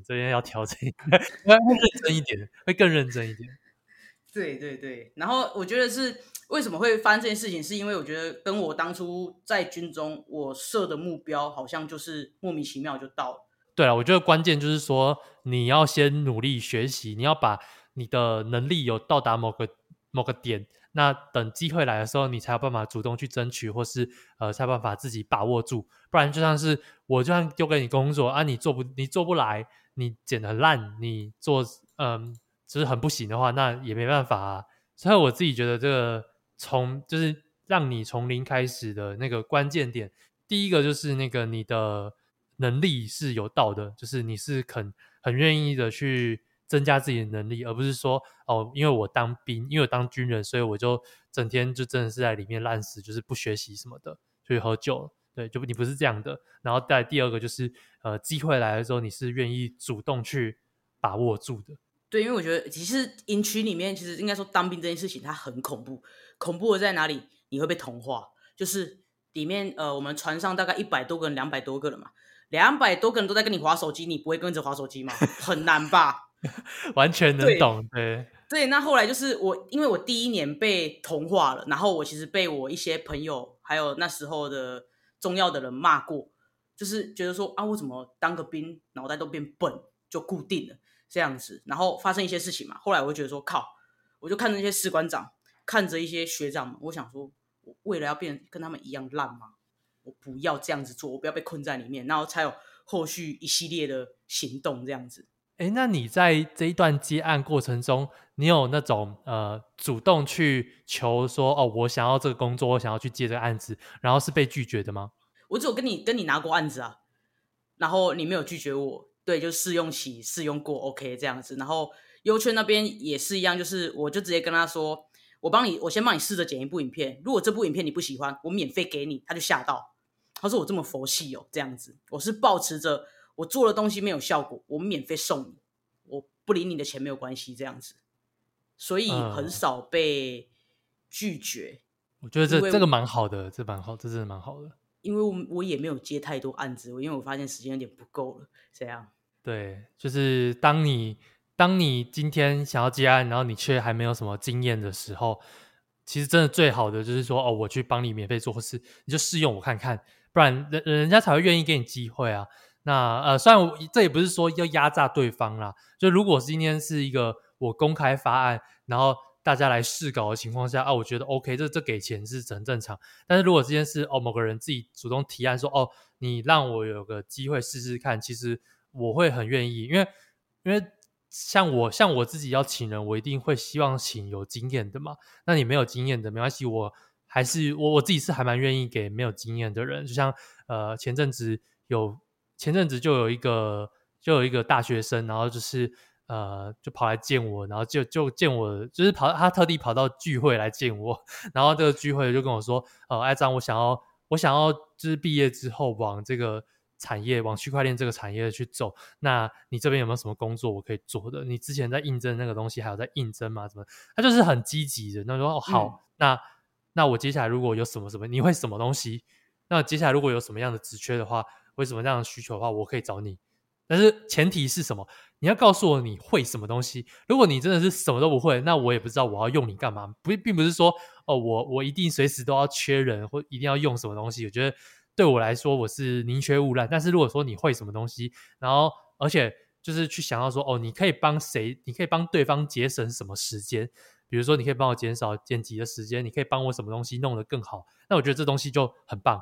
S1: 这边要调整，会认真一点，会更认真一点。
S2: 对对对，然后我觉得是为什么会发生这件事情，是因为我觉得跟我当初在军中我设的目标好像就是莫名其妙就到了。
S1: 对啊，我觉得关键就是说你要先努力学习，你要把你的能力有到达某个某个点，那等机会来的时候，你才有办法主动去争取，或是呃才有办法自己把握住。不然就像是我就算丢给你工作啊，你做不你做不来，你剪得烂，你做嗯。就是很不行的话，那也没办法啊。所以我自己觉得，这个从就是让你从零开始的那个关键点，第一个就是那个你的能力是有到的，就是你是肯很愿意的去增加自己的能力，而不是说哦，因为我当兵，因为我当军人，所以我就整天就真的是在里面烂死，就是不学习什么的，去喝酒。对，就你不是这样的。然后再第二个就是，呃，机会来的时候，你是愿意主动去把握住的。
S2: 对，因为我觉得其实营区里面，其实应该说当兵这件事情它很恐怖。恐怖的在哪里？你会被同化。就是里面呃，我们船上大概一百多个人，两百多个人嘛，两百多个人都在跟你划手机，你不会跟着划手机吗？很难吧？
S1: 完全能懂，对对，
S2: 对。那后来就是我，因为我第一年被同化了，然后我其实被我一些朋友还有那时候的重要的人骂过，就是觉得说啊，我怎么当个兵脑袋都变笨。就固定了这样子。然后发生一些事情嘛，后来我就觉得说靠，我就看着那些士官长，看着一些学长们，我想说，我为了要变跟他们一样烂吗？我不要这样子做，我不要被困在里面，然后才有后续一系列的行动这样子。
S1: 哎，那你在这一段接案过程中，你有那种呃主动去求说哦，我想要这个工作，我想要去接这个案子，然后是被拒绝的吗？
S2: 我只有跟你跟你拿过案子啊，然后你没有拒绝我，对，就试用期试用过，OK 这样子。然后优圈那边也是一样，就是我就直接跟他说，我帮你，我先帮你试着剪一部影片，如果这部影片你不喜欢，我免费给你。他就吓到，他说我这么佛系哦，这样子，我是抱持着。我做的东西没有效果，我们免费送你，我不领你的钱没有关系，这样子，所以很少被拒绝。
S1: 嗯、我觉得这这个蛮好的，这蛮好，这真的蛮好的。
S2: 因为我我也没有接太多案子，因为我发现时间有点不够了，这样。
S1: 对，就是当你当你今天想要接案，然后你却还没有什么经验的时候，其实真的最好的就是说，哦，我去帮你免费做事，你就试用我看看，不然人人家才会愿意给你机会啊。那呃，虽然我这也不是说要压榨对方啦，就如果今天是一个我公开发案，然后大家来试稿的情况下啊，我觉得 OK，这这给钱是很正常。但是如果今天是哦某个人自己主动提案说哦，你让我有个机会试试看，其实我会很愿意，因为因为像我像我自己要请人，我一定会希望请有经验的嘛。那你没有经验的没关系，我还是我我自己是还蛮愿意给没有经验的人，就像呃前阵子有。前阵子就有一个，就有一个大学生，然后就是呃，就跑来见我，然后就就见我，就是跑他特地跑到聚会来见我，然后这个聚会就跟我说，呃，艾张，我想要我想要就是毕业之后往这个产业，往区块链这个产业去走，那你这边有没有什么工作我可以做的？你之前在应征那个东西还有在应征吗？怎么？他就是很积极的，那说哦好，嗯、那那我接下来如果有什么什么，你会什么东西？那接下来如果有什么样的职缺的话？为什么这样的需求的话，我可以找你，但是前提是什么？你要告诉我你会什么东西。如果你真的是什么都不会，那我也不知道我要用你干嘛。不，并不是说哦，我我一定随时都要缺人或一定要用什么东西。我觉得对我来说，我是宁缺毋滥。但是如果说你会什么东西，然后而且就是去想要说哦，你可以帮谁？你可以帮对方节省什么时间？比如说，你可以帮我减少剪辑的时间，你可以帮我什么东西弄得更好？那我觉得这东西就很棒。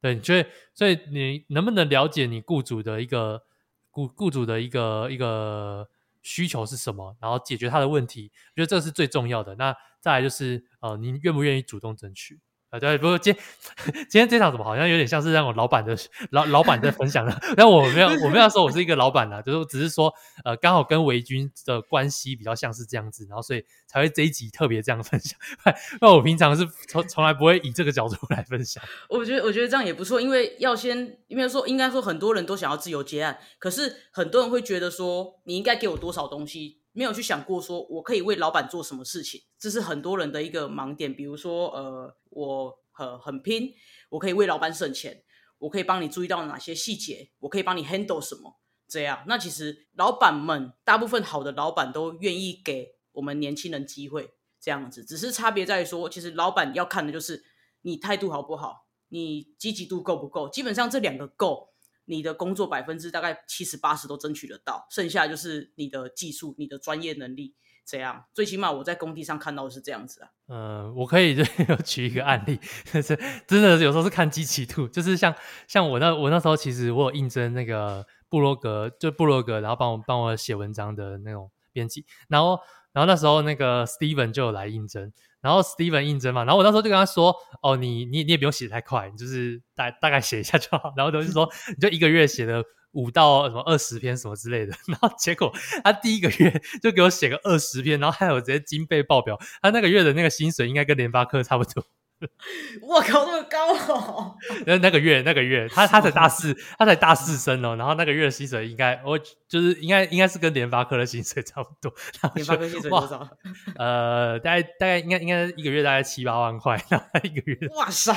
S1: 对，所以所以你能不能了解你雇主的一个雇雇主的一个一个需求是什么，然后解决他的问题，我觉得这是最重要的。那再来就是呃，您愿不愿意主动争取？对，不过今 今天这场怎么好像有点像是让我老板的老老板在分享的，但我没有我没有说我是一个老板啦，就是只是说呃刚好跟维军的关系比较像是这样子，然后所以才会这一集特别这样分享。那我平常是从从来不会以这个角度来分享。
S2: 我觉得我觉得这样也不错，因为要先因为说应该说很多人都想要自由接案，可是很多人会觉得说你应该给我多少东西，没有去想过说我可以为老板做什么事情，这是很多人的一个盲点。比如说呃。我很很拼，我可以为老板省钱，我可以帮你注意到哪些细节，我可以帮你 handle 什么，这样。那其实老板们大部分好的老板都愿意给我们年轻人机会，这样子。只是差别在于说，其实老板要看的就是你态度好不好，你积极度够不够。基本上这两个够，你的工作百分之大概七十八十都争取得到，剩下就是你的技术、你的专业能力。这样，最起码我在工地上看到是这样子啊。
S1: 呃，我可以就 举一个案例，就是真的有时候是看机器度，就是像像我那我那时候其实我有应征那个布罗格，就布罗格，然后帮我帮我写文章的那种编辑，然后然后那时候那个 Steven 就有来应征，然后 Steven 应征嘛，然后我那时候就跟他说，哦，你你你也不用写太快，你就是大大概写一下就好，然后就是说你就一个月写了。五到什么二十篇什么之类的，然后结果他第一个月就给我写个二十篇，然后还有直接经费爆表，他那个月的那个薪水应该跟联发科差不多。
S2: 我靠，那么高哦！
S1: 那那个月那个月，他他才大四，他才大四生哦，然后那个月的薪水应该我就是应该应该是跟联发科的薪水差不多。
S2: 联发科薪水多少？
S1: 呃，大概大概应该应该一个月大概七八万块，然后一个月。
S2: 哇塞！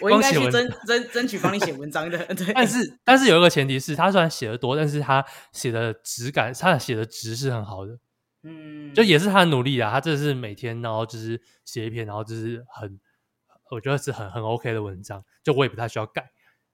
S2: 我应该去争争争取帮你写文章的，对。
S1: 但是但是有一个前提是，他虽然写的多，但是他写的质感，他写的值是很好的。嗯，就也是他的努力啊。他这是每天，然后就是写一篇，然后就是很，我觉得是很很 OK 的文章。就我也不太需要改，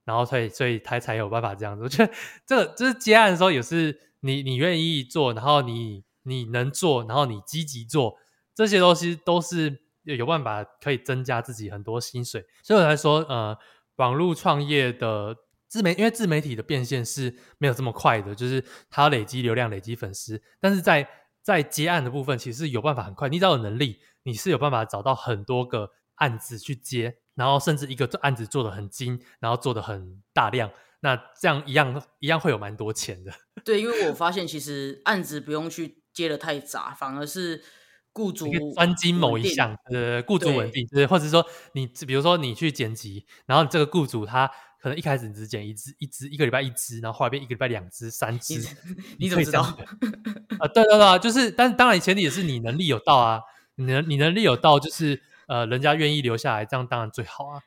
S1: 然后所以所以他才有办法这样子。我觉得这个就是接案的时候也是你你愿意做，然后你你能做，然后你积极做，这些东西都是有办法可以增加自己很多薪水。所以我才说，呃，网络创业的自媒，因为自媒体的变现是没有这么快的，就是它累积流量、累积粉丝，但是在在接案的部分，其实有办法很快。你只要有能力，你是有办法找到很多个案子去接，然后甚至一个案子做的很精，然后做的很大量。那这样一样一样会有蛮多钱的。
S2: 对，因为我发现其实案子不用去接的太杂，反而是雇主
S1: 专精某一项，呃，雇主稳定，对，或者说你比如说你去剪辑，然后这个雇主他可能一开始只剪一只，一只一个礼拜一只，然后后来变一个礼拜两只、三只，
S2: 你怎么知道？啊、
S1: 呃，对对对，就是，但是当然前提也是你能力有到啊，你能你能力有到，就是呃，人家愿意留下来，这样当然最好啊。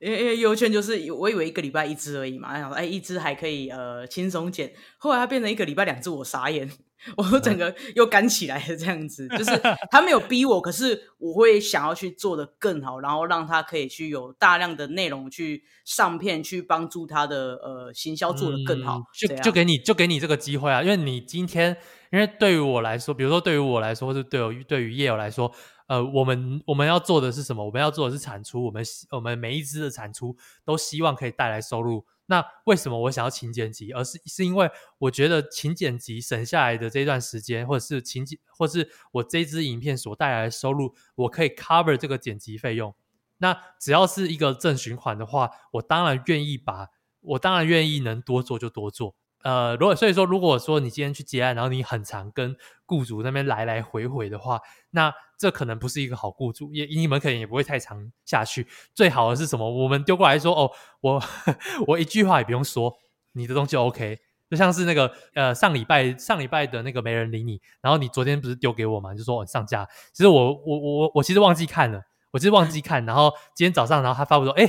S2: 因为因为优券就是我以为一个礼拜一支而已嘛，然后哎一支还可以呃轻松减，后来它变成一个礼拜两只，我傻眼，我整个 又干起来了这样子，就是他没有逼我，可是我会想要去做的更好，然后让他可以去有大量的内容去上片，去帮助他的呃行销做的更好，嗯、就
S1: 就给你就给你这个机会啊，因为你今天因为对于我来说，比如说对于我来说，或者对于对于业友来说。呃，我们我们要做的是什么？我们要做的是产出。我们我们每一支的产出都希望可以带来收入。那为什么我想要勤剪辑？而是是因为我觉得勤剪辑省下来的这段时间，或者是勤剪，或是我这支影片所带来的收入，我可以 cover 这个剪辑费用。那只要是一个正循环的话，我当然愿意把，我当然愿意能多做就多做。呃，如果所以说，如果说你今天去接案，然后你很常跟雇主那边来来回回的话，那这可能不是一个好雇主，也你们可能也不会太长下去。最好的是什么？我们丢过来说，哦，我 我一句话也不用说，你的东西 OK。就像是那个呃上礼拜上礼拜的那个没人理你，然后你昨天不是丢给我嘛？就说我上架，其实我我我我其实忘记看了，我其实忘记看，然后今天早上，然后他发布说，哎，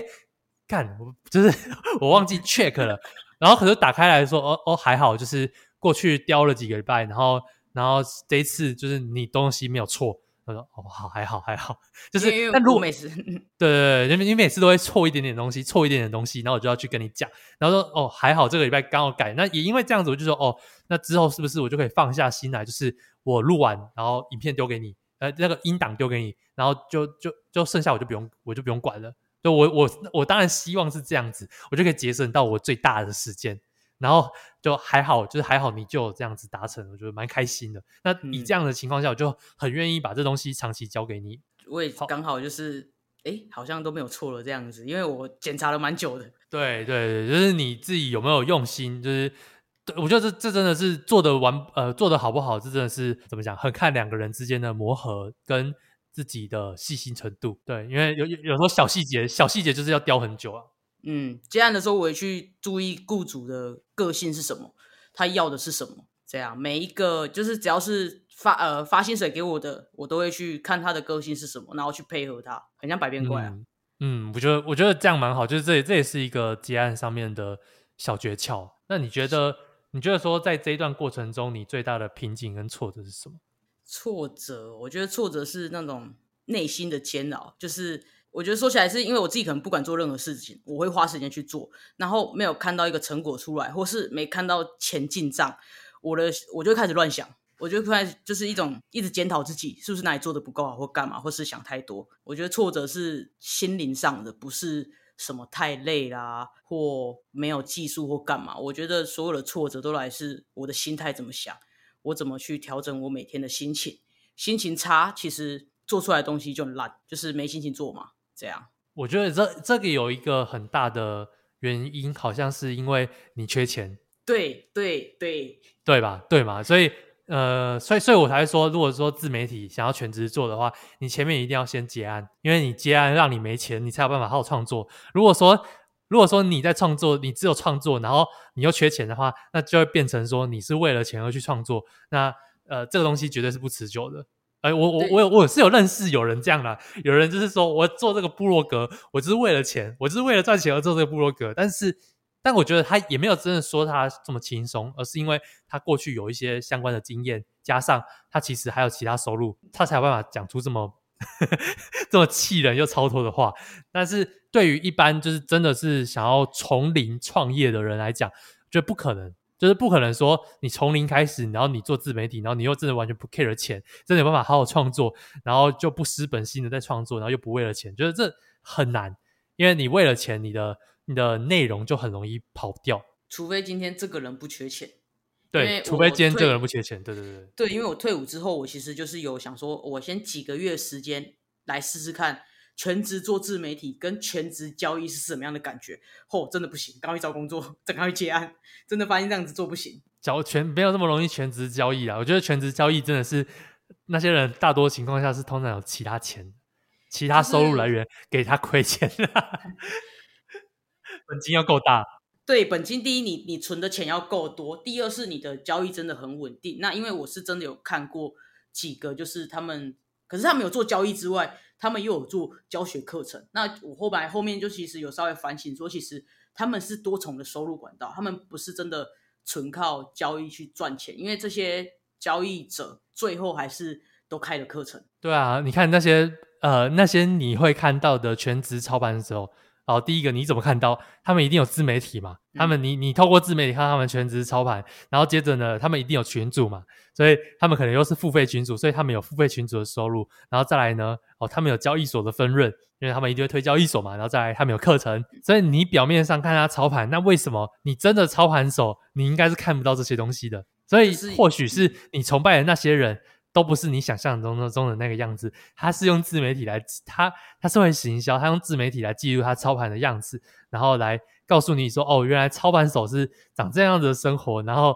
S1: 看，我就是 我忘记 check 了。然后可是打开来说，哦哦还好，就是过去雕了几个礼拜，然后然后这一次就是你东西没有错，他说哦好还好还好，就是但如果每次对 对对，你每次都会错一点点东西，错一点点东西，然后我就要去跟你讲，然后说哦还好这个礼拜刚好改，那也因为这样子我就说哦那之后是不是我就可以放下心来，就是我录完然后影片丢给你，呃那个音档丢给你，然后就就就剩下我就不用我就不用管了。就我我我当然希望是这样子，我就可以节省到我最大的时间，然后就还好，就是还好你就这样子达成，我觉得蛮开心的。那以这样的情况下，我就很愿意把这东西长期交给你。
S2: 我也刚好就是，哎好，像都没有错了这样子，因为我检查了蛮久的。
S1: 对对对，就是你自己有没有用心，就是我觉得这这真的是做的完，呃，做的好不好，这真的是怎么讲，很看两个人之间的磨合跟。自己的细心程度，对，因为有有有时候小细节，小细节就是要雕很久啊。
S2: 嗯，接案的时候我也去注意雇主的个性是什么，他要的是什么，这样每一个就是只要是发呃发薪水给我的，我都会去看他的个性是什么，然后去配合他，很像百变怪啊。
S1: 嗯，嗯，我觉得我觉得这样蛮好，就是这这也是一个接案上面的小诀窍。那你觉得你觉得说在这一段过程中，你最大的瓶颈跟挫折是什么？
S2: 挫折，我觉得挫折是那种内心的煎熬。就是我觉得说起来，是因为我自己可能不管做任何事情，我会花时间去做，然后没有看到一个成果出来，或是没看到钱进账，我的我就开始乱想，我就开始就是一种一直检讨自己是不是哪里做的不够好，或干嘛，或是想太多。我觉得挫折是心灵上的，不是什么太累啦，或没有技术或干嘛。我觉得所有的挫折都来自我的心态怎么想。我怎么去调整我每天的心情？心情差，其实做出来的东西就很烂，就是没心情做嘛。这样，
S1: 我觉得这这个有一个很大的原因，好像是因为你缺钱。
S2: 对对对，
S1: 对吧？对嘛？所以呃，所以所以我才会说，如果说自媒体想要全职做的话，你前面一定要先接案，因为你接案让你没钱，你才有办法好好创作。如果说如果说你在创作，你只有创作，然后你又缺钱的话，那就会变成说你是为了钱而去创作，那呃这个东西绝对是不持久的。哎、呃，我我我有我是有认识有人这样啦，有人就是说我做这个部落格，我就是为了钱，我就是为了赚钱而做这个部落格，但是但我觉得他也没有真的说他这么轻松，而是因为他过去有一些相关的经验，加上他其实还有其他收入，他才有办法讲出这么。这么气人又超脱的话，但是对于一般就是真的是想要从零创业的人来讲，觉得不可能，就是不可能说你从零开始，然后你做自媒体，然后你又真的完全不 care 钱，真的有办法好好创作，然后就不失本心的在创作，然后又不为了钱，觉得这很难，因为你为了钱，你的你的内容就很容易跑掉。
S2: 除非今天这个人不缺钱，
S1: 对，除非今天这个人不缺钱，对对对，
S2: 对，因为我退伍之后，我其实就是有想说，我先几个月时间来试试看。全职做自媒体跟全职交易是什么样的感觉？嚯、哦，真的不行，刚去找工作，赶快接案，真的发现这样子做不行。
S1: 交全没有这么容易全职交易啊！我觉得全职交易真的是那些人大多情况下是通常有其他钱、其他收入来源给他亏钱的，本金要够大。
S2: 对，本金第一，你你存的钱要够多；第二是你的交易真的很稳定。那因为我是真的有看过几个，就是他们，可是他们有做交易之外。他们又有做教学课程，那我后来后面就其实有稍微反省说，其实他们是多重的收入管道，他们不是真的纯靠交易去赚钱，因为这些交易者最后还是都开了课程。
S1: 对啊，你看那些呃那些你会看到的全职操盘的时候。好，第一个你怎么看到他们一定有自媒体嘛？他们你你透过自媒体看他们全职操盘，然后接着呢，他们一定有群主嘛，所以他们可能又是付费群主，所以他们有付费群主的收入，然后再来呢，哦，他们有交易所的分润，因为他们一定会推交易所嘛，然后再来他们有课程，所以你表面上看他操盘，那为什么你真的操盘手，你应该是看不到这些东西的？所以或许是你崇拜的那些人。都不是你想象中的中的那个样子，他是用自媒体来，他他是会行销，他用自媒体来记录他操盘的样子，然后来告诉你说，哦，原来操盘手是长这样子的生活，然后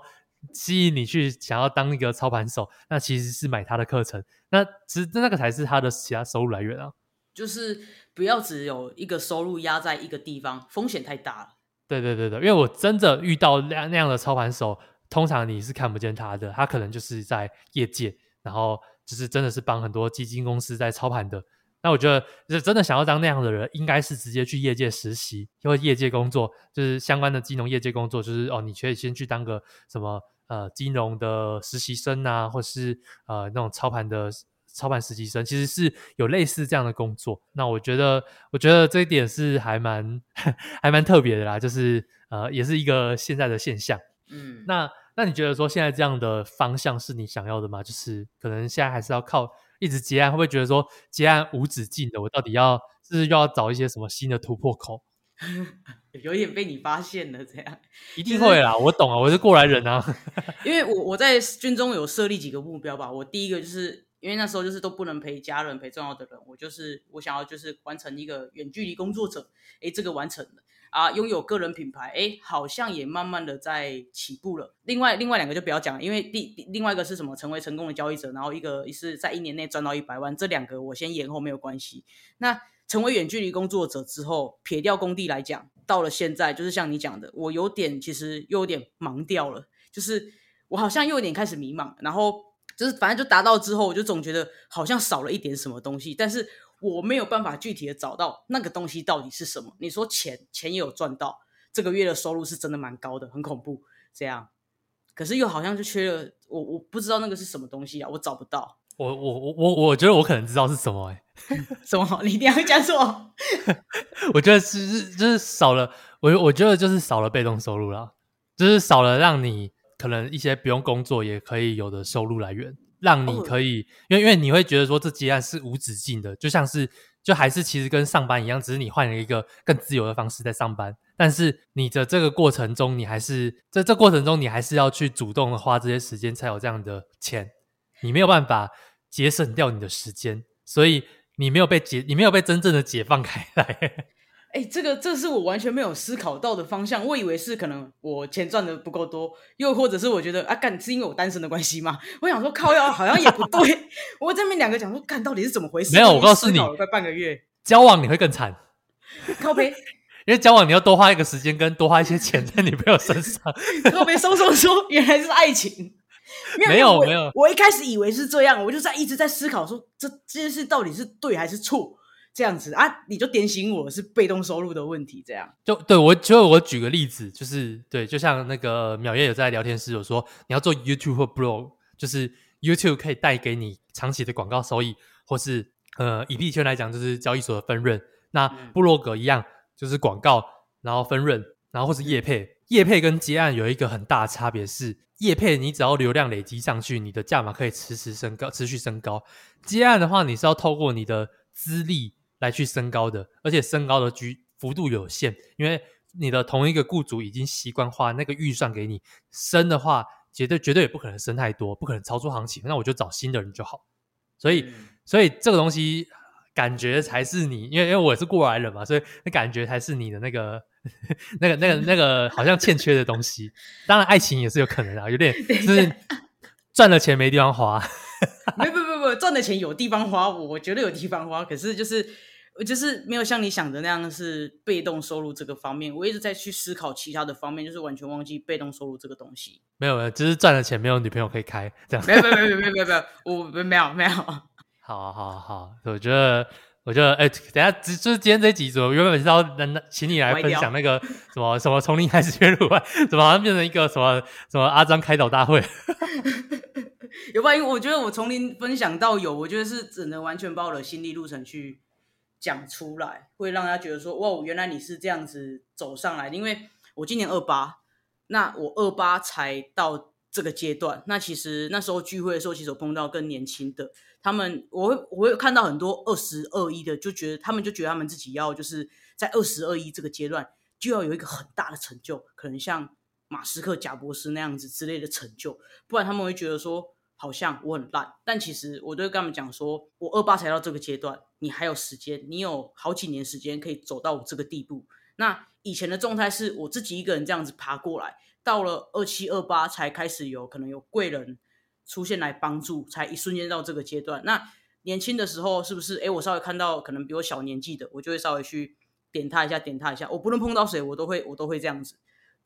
S1: 吸引你去想要当一个操盘手，那其实是买他的课程，那其实那个才是他的其他收入来源啊。
S2: 就是不要只有一个收入压在一个地方，风险太大了。
S1: 对对对对，因为我真的遇到那那样的操盘手，通常你是看不见他的，他可能就是在业界。然后就是真的是帮很多基金公司在操盘的，那我觉得就是真的想要当那样的人，应该是直接去业界实习，因为业界工作就是相关的金融业界工作，就是哦，你可以先去当个什么呃金融的实习生啊，或是呃那种操盘的操盘实习生，其实是有类似这样的工作。那我觉得，我觉得这一点是还蛮 还蛮特别的啦，就是呃也是一个现在的现象。嗯，那。那你觉得说现在这样的方向是你想要的吗？就是可能现在还是要靠一直结案，会不会觉得说结案无止境的？我到底要是，是又要找一些什么新的突破口？
S2: 有点被你发现了，这样
S1: 一定会啦，我懂啊，我是过来人啊。
S2: 因为我我在军中有设立几个目标吧，我第一个就是因为那时候就是都不能陪家人陪重要的人，我就是我想要就是完成一个远距离工作者，诶，这个完成了。啊，拥有个人品牌，哎，好像也慢慢的在起步了。另外，另外两个就不要讲了，因为第另外一个是什么？成为成功的交易者，然后一个是在一年内赚到一百万。这两个我先延后没有关系。那成为远距离工作者之后，撇掉工地来讲，到了现在，就是像你讲的，我有点其实又有点忙掉了，就是我好像又有点开始迷茫。然后就是反正就达到之后，我就总觉得好像少了一点什么东西，但是。我没有办法具体的找到那个东西到底是什么。你说钱，钱也有赚到，这个月的收入是真的蛮高的，很恐怖这样。可是又好像就缺了，我我不知道那个是什么东西啊，我找不到。
S1: 我我我我我觉得我可能知道是什么哎、欸，
S2: 什么？你一定要讲什么？
S1: 我觉得是就是少了，我我觉得就是少了被动收入啦，就是少了让你可能一些不用工作也可以有的收入来源。让你可以，因为因为你会觉得说这接案是无止境的，就像是就还是其实跟上班一样，只是你换了一个更自由的方式在上班。但是你的这个过程中，你还是在这过程中，你还是要去主动的花这些时间才有这样的钱，你没有办法节省掉你的时间，所以你没有被解，你没有被真正的解放开来。
S2: 哎，这个这是我完全没有思考到的方向。我以为是可能我钱赚的不够多，又或者是我觉得啊，干是因为我单身的关系吗？我想说靠要好像也不对。我这边两个讲说，干到底是怎么回事？
S1: 没有，我告诉你，
S2: 快半个月
S1: 交往你会更惨。
S2: 靠北，
S1: 因为交往你要多花一个时间，跟多花一些钱在女朋友身上。
S2: 靠北，说说说，原来是爱情。
S1: 没有没有，
S2: 我一开始以为是这样，我就在一直在思考说，这这件事到底是对还是错。这样子啊，你就点醒我是被动收入的问题，这样。
S1: 就对我就我举个例子，就是对，就像那个淼叶有在聊天室有说，你要做 YouTube 或 Blog，就是 YouTube 可以带给你长期的广告收益，或是呃以币圈来讲就是交易所的分润，那布洛格一样就是广告，然后分润，然后或是业配，业配跟接案有一个很大的差别是，业配你只要流量累积上去，你的价码可以持续升高，持续升高。接案的话，你是要透过你的资历来去升高的，而且升高的局幅度有限，因为你的同一个雇主已经习惯花那个预算给你，升的话绝对绝对也不可能升太多，不可能超出行情，那我就找新的人就好。所以，嗯、所以这个东西感觉才是你，因为因为我是过来人嘛，所以那感觉才是你的那个 那个那个那个好像欠缺的东西。当然，爱情也是有可能啊，有点 就是赚了钱没地方花。
S2: 没不不不，赚的钱有地方花，我觉得有地方花，可是就是。就是没有像你想的那样是被动收入这个方面，我一直在去思考其他的方面，就是完全忘记被动收入这个东西。
S1: 没有没有，只是赚了钱没有女朋友可以开这样。
S2: 没有没有没有没有没有我没有没有。
S1: 好好好，我觉得我觉得哎，等下只就是今天这几集，我原本是要能请你来分享那个什么 什么从零开始学入外，怎么好像变成一个什么什么阿张开导大会？
S2: 有吧？因为我觉得我从零分享到有，我觉得是只能完全把我的心历路程去。讲出来会让他觉得说，哇，原来你是这样子走上来的。因为我今年二八，那我二八才到这个阶段。那其实那时候聚会的时候，其实我碰到更年轻的他们，我会我会看到很多二十二一的，就觉得他们就觉得他们自己要就是在二十二一这个阶段就要有一个很大的成就，可能像马斯克、贾伯斯那样子之类的成就，不然他们会觉得说。好像我很烂，但其实我都会跟他们讲说，我二八才到这个阶段，你还有时间，你有好几年时间可以走到我这个地步。那以前的状态是我自己一个人这样子爬过来，到了二七二八才开始有可能有贵人出现来帮助，才一瞬间到这个阶段。那年轻的时候是不是？诶，我稍微看到可能比我小年纪的，我就会稍微去点他一下，点他一下。我不论碰到谁，我都会我都会这样子。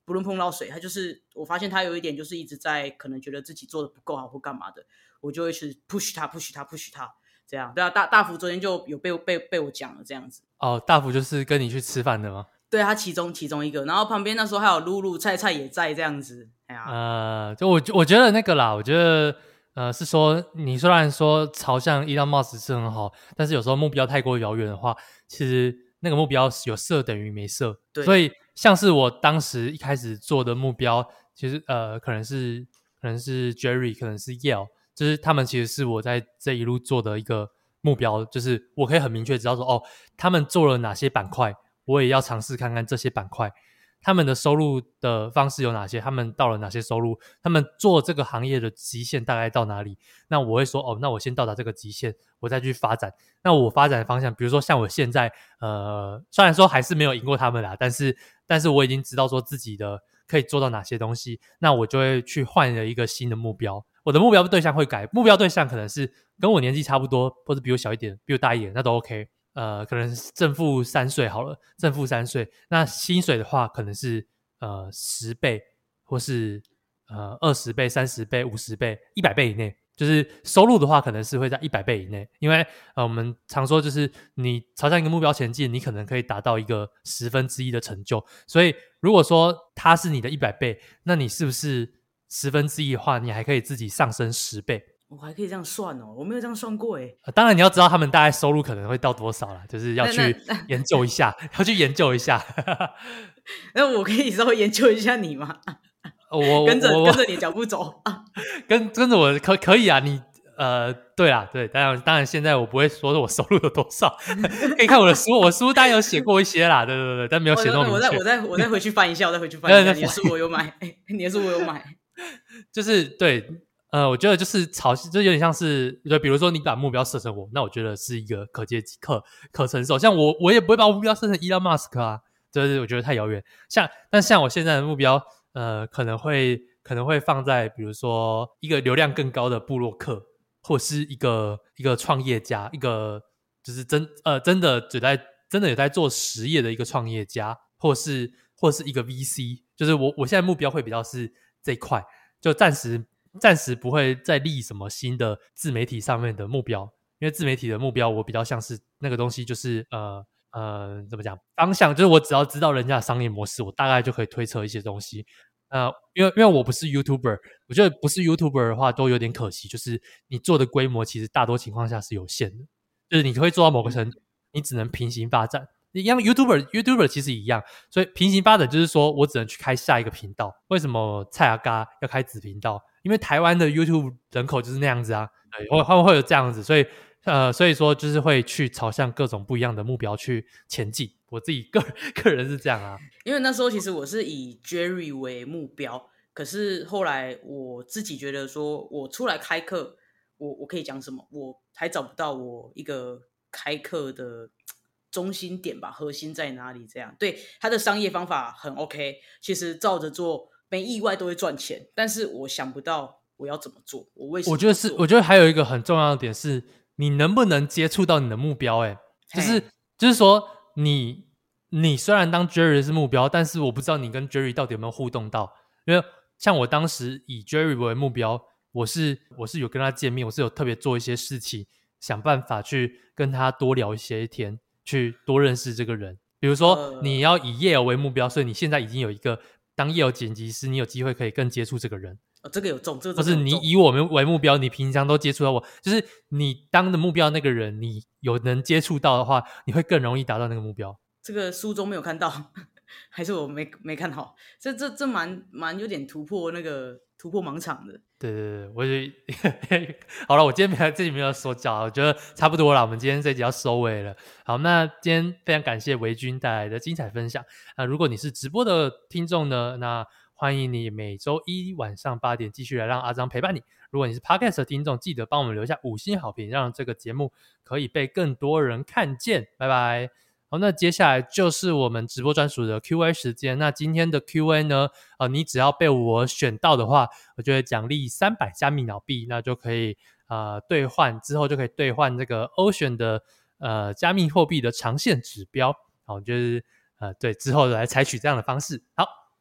S2: 不论碰到谁，他就是我发现他有一点就是一直在可能觉得自己做的不够好或干嘛的，我就会去 push 他，push 他，push 他，这样对啊。大大福昨天就有被被被我讲了这样子。
S1: 哦，大福就是跟你去吃饭的吗？
S2: 对，他其中其中一个，然后旁边那时候还有露露、菜菜也在这样子。哎呀，
S1: 呃，就我我觉得那个啦，我觉得呃是说你虽然说朝向伊朗帽子是很好，但是有时候目标太过遥远的话，其实那个目标有设等于没设，对，所以。像是我当时一开始做的目标，其实呃，可能是可能是 Jerry，可能是 Yale，就是他们其实是我在这一路做的一个目标，就是我可以很明确知道说，哦，他们做了哪些板块，我也要尝试看看这些板块。他们的收入的方式有哪些？他们到了哪些收入？他们做这个行业的极限大概到哪里？那我会说，哦，那我先到达这个极限，我再去发展。那我发展的方向，比如说像我现在，呃，虽然说还是没有赢过他们啦，但是，但是我已经知道说自己的可以做到哪些东西，那我就会去换了一个新的目标。我的目标对象会改，目标对象可能是跟我年纪差不多，或者比我小一点，比我大一点，那都 OK。呃，可能正负三岁好了，正负三岁。那薪水的话，可能是呃十倍，或是呃二十倍、三十倍、五十倍、一百倍以内。就是收入的话，可能是会在一百倍以内。因为呃，我们常说，就是你朝向一个目标前进，你可能可以达到一个十分之一的成就。所以，如果说它是你的一百倍，那你是不是十分之一的话，你还可以自己上升十倍？
S2: 我还可以这样算哦，我没有这样算过诶、
S1: 呃、当然你要知道他们大概收入可能会到多少了，就是 要去研究一下，要去研究一下。
S2: 那我可以稍微研究一下你吗？
S1: 我
S2: 跟着跟着你脚步走啊，
S1: 跟跟着我可可以啊？你呃，对啊，对，当然当然现在我不会说我收入有多少，可以看我的书，我书当然有写过一些啦，对对对，但没有写那么明。
S2: 我再我再我再回去翻一下，我再回去翻一下。你的书我有买，你的书我有买，
S1: 就是对。呃，我觉得就是朝，就有点像是，就比如说你把目标设成我，那我觉得是一个可接可可承受。像我，我也不会把目标设成伊隆马斯克啊，就是我觉得太遥远。像，但像我现在的目标，呃，可能会可能会放在比如说一个流量更高的部落客，或是一个一个创业家，一个就是真呃真的只在真的有在做实业的一个创业家，或是或是一个 VC，就是我我现在目标会比较是这一块，就暂时。暂时不会再立什么新的自媒体上面的目标，因为自媒体的目标我比较像是那个东西，就是呃呃怎么讲方向，就是我只要知道人家的商业模式，我大概就可以推测一些东西。呃，因为因为我不是 YouTuber，我觉得不是 YouTuber 的话都有点可惜，就是你做的规模其实大多情况下是有限的，就是你可以做到某个程度，你只能平行发展，一样，YouTuber YouTuber 其实一样，所以平行发展就是说我只能去开下一个频道。为什么蔡阿嘎要开子频道？因为台湾的 YouTube 人口就是那样子啊，对，会会会有这样子，所以呃，所以说就是会去朝向各种不一样的目标去前进。我自己个 个人是这样啊，
S2: 因为那时候其实我是以 Jerry 为目标，可是后来我自己觉得说，我出来开课，我我可以讲什么？我还找不到我一个开课的中心点吧，核心在哪里？这样对他的商业方法很 OK，其实照着做，没意外都会赚钱，但是我想不到我要怎么做，我为什么？
S1: 我觉得是，我觉得还有一个很重要的点是，你能不能接触到你的目标？哎，就是就是说。你你虽然当 Jerry 是目标，但是我不知道你跟 Jerry 到底有没有互动到，因为像我当时以 Jerry 为目标，我是我是有跟他见面，我是有特别做一些事情，想办法去跟他多聊一些天，去多认识这个人。比如说你要以 Yale 为目标，所以你现在已经有一个当 Yale 剪辑师，你有机会可以更接触这个人。
S2: 哦，这个有中，这
S1: 个不是你以我们为目标，你平常都接触到我，就是你当的目标那个人，你有能接触到的话，你会更容易达到那个目标。
S2: 这个书中没有看到，还是我没没看好？这这这蛮蛮有点突破那个突破盲场的。
S1: 对对对，我觉得 好了，我今天没有自己没有说教，我觉得差不多了。我们今天这集要收尾了。好，那今天非常感谢维军带来的精彩分享。那如果你是直播的听众呢，那欢迎你每周一晚上八点继续来让阿张陪伴你。如果你是 Podcast 的听众，记得帮我们留下五星好评，让这个节目可以被更多人看见。拜拜。好，那接下来就是我们直播专属的 Q&A 时间。那今天的 Q&A 呢？呃，你只要被我选到的话，我就会奖励三百加密脑币，那就可以呃兑换之后就可以兑换这个 Ocean 的呃加密货币的长线指标。好，就是呃对之后来采取这样的方式。好。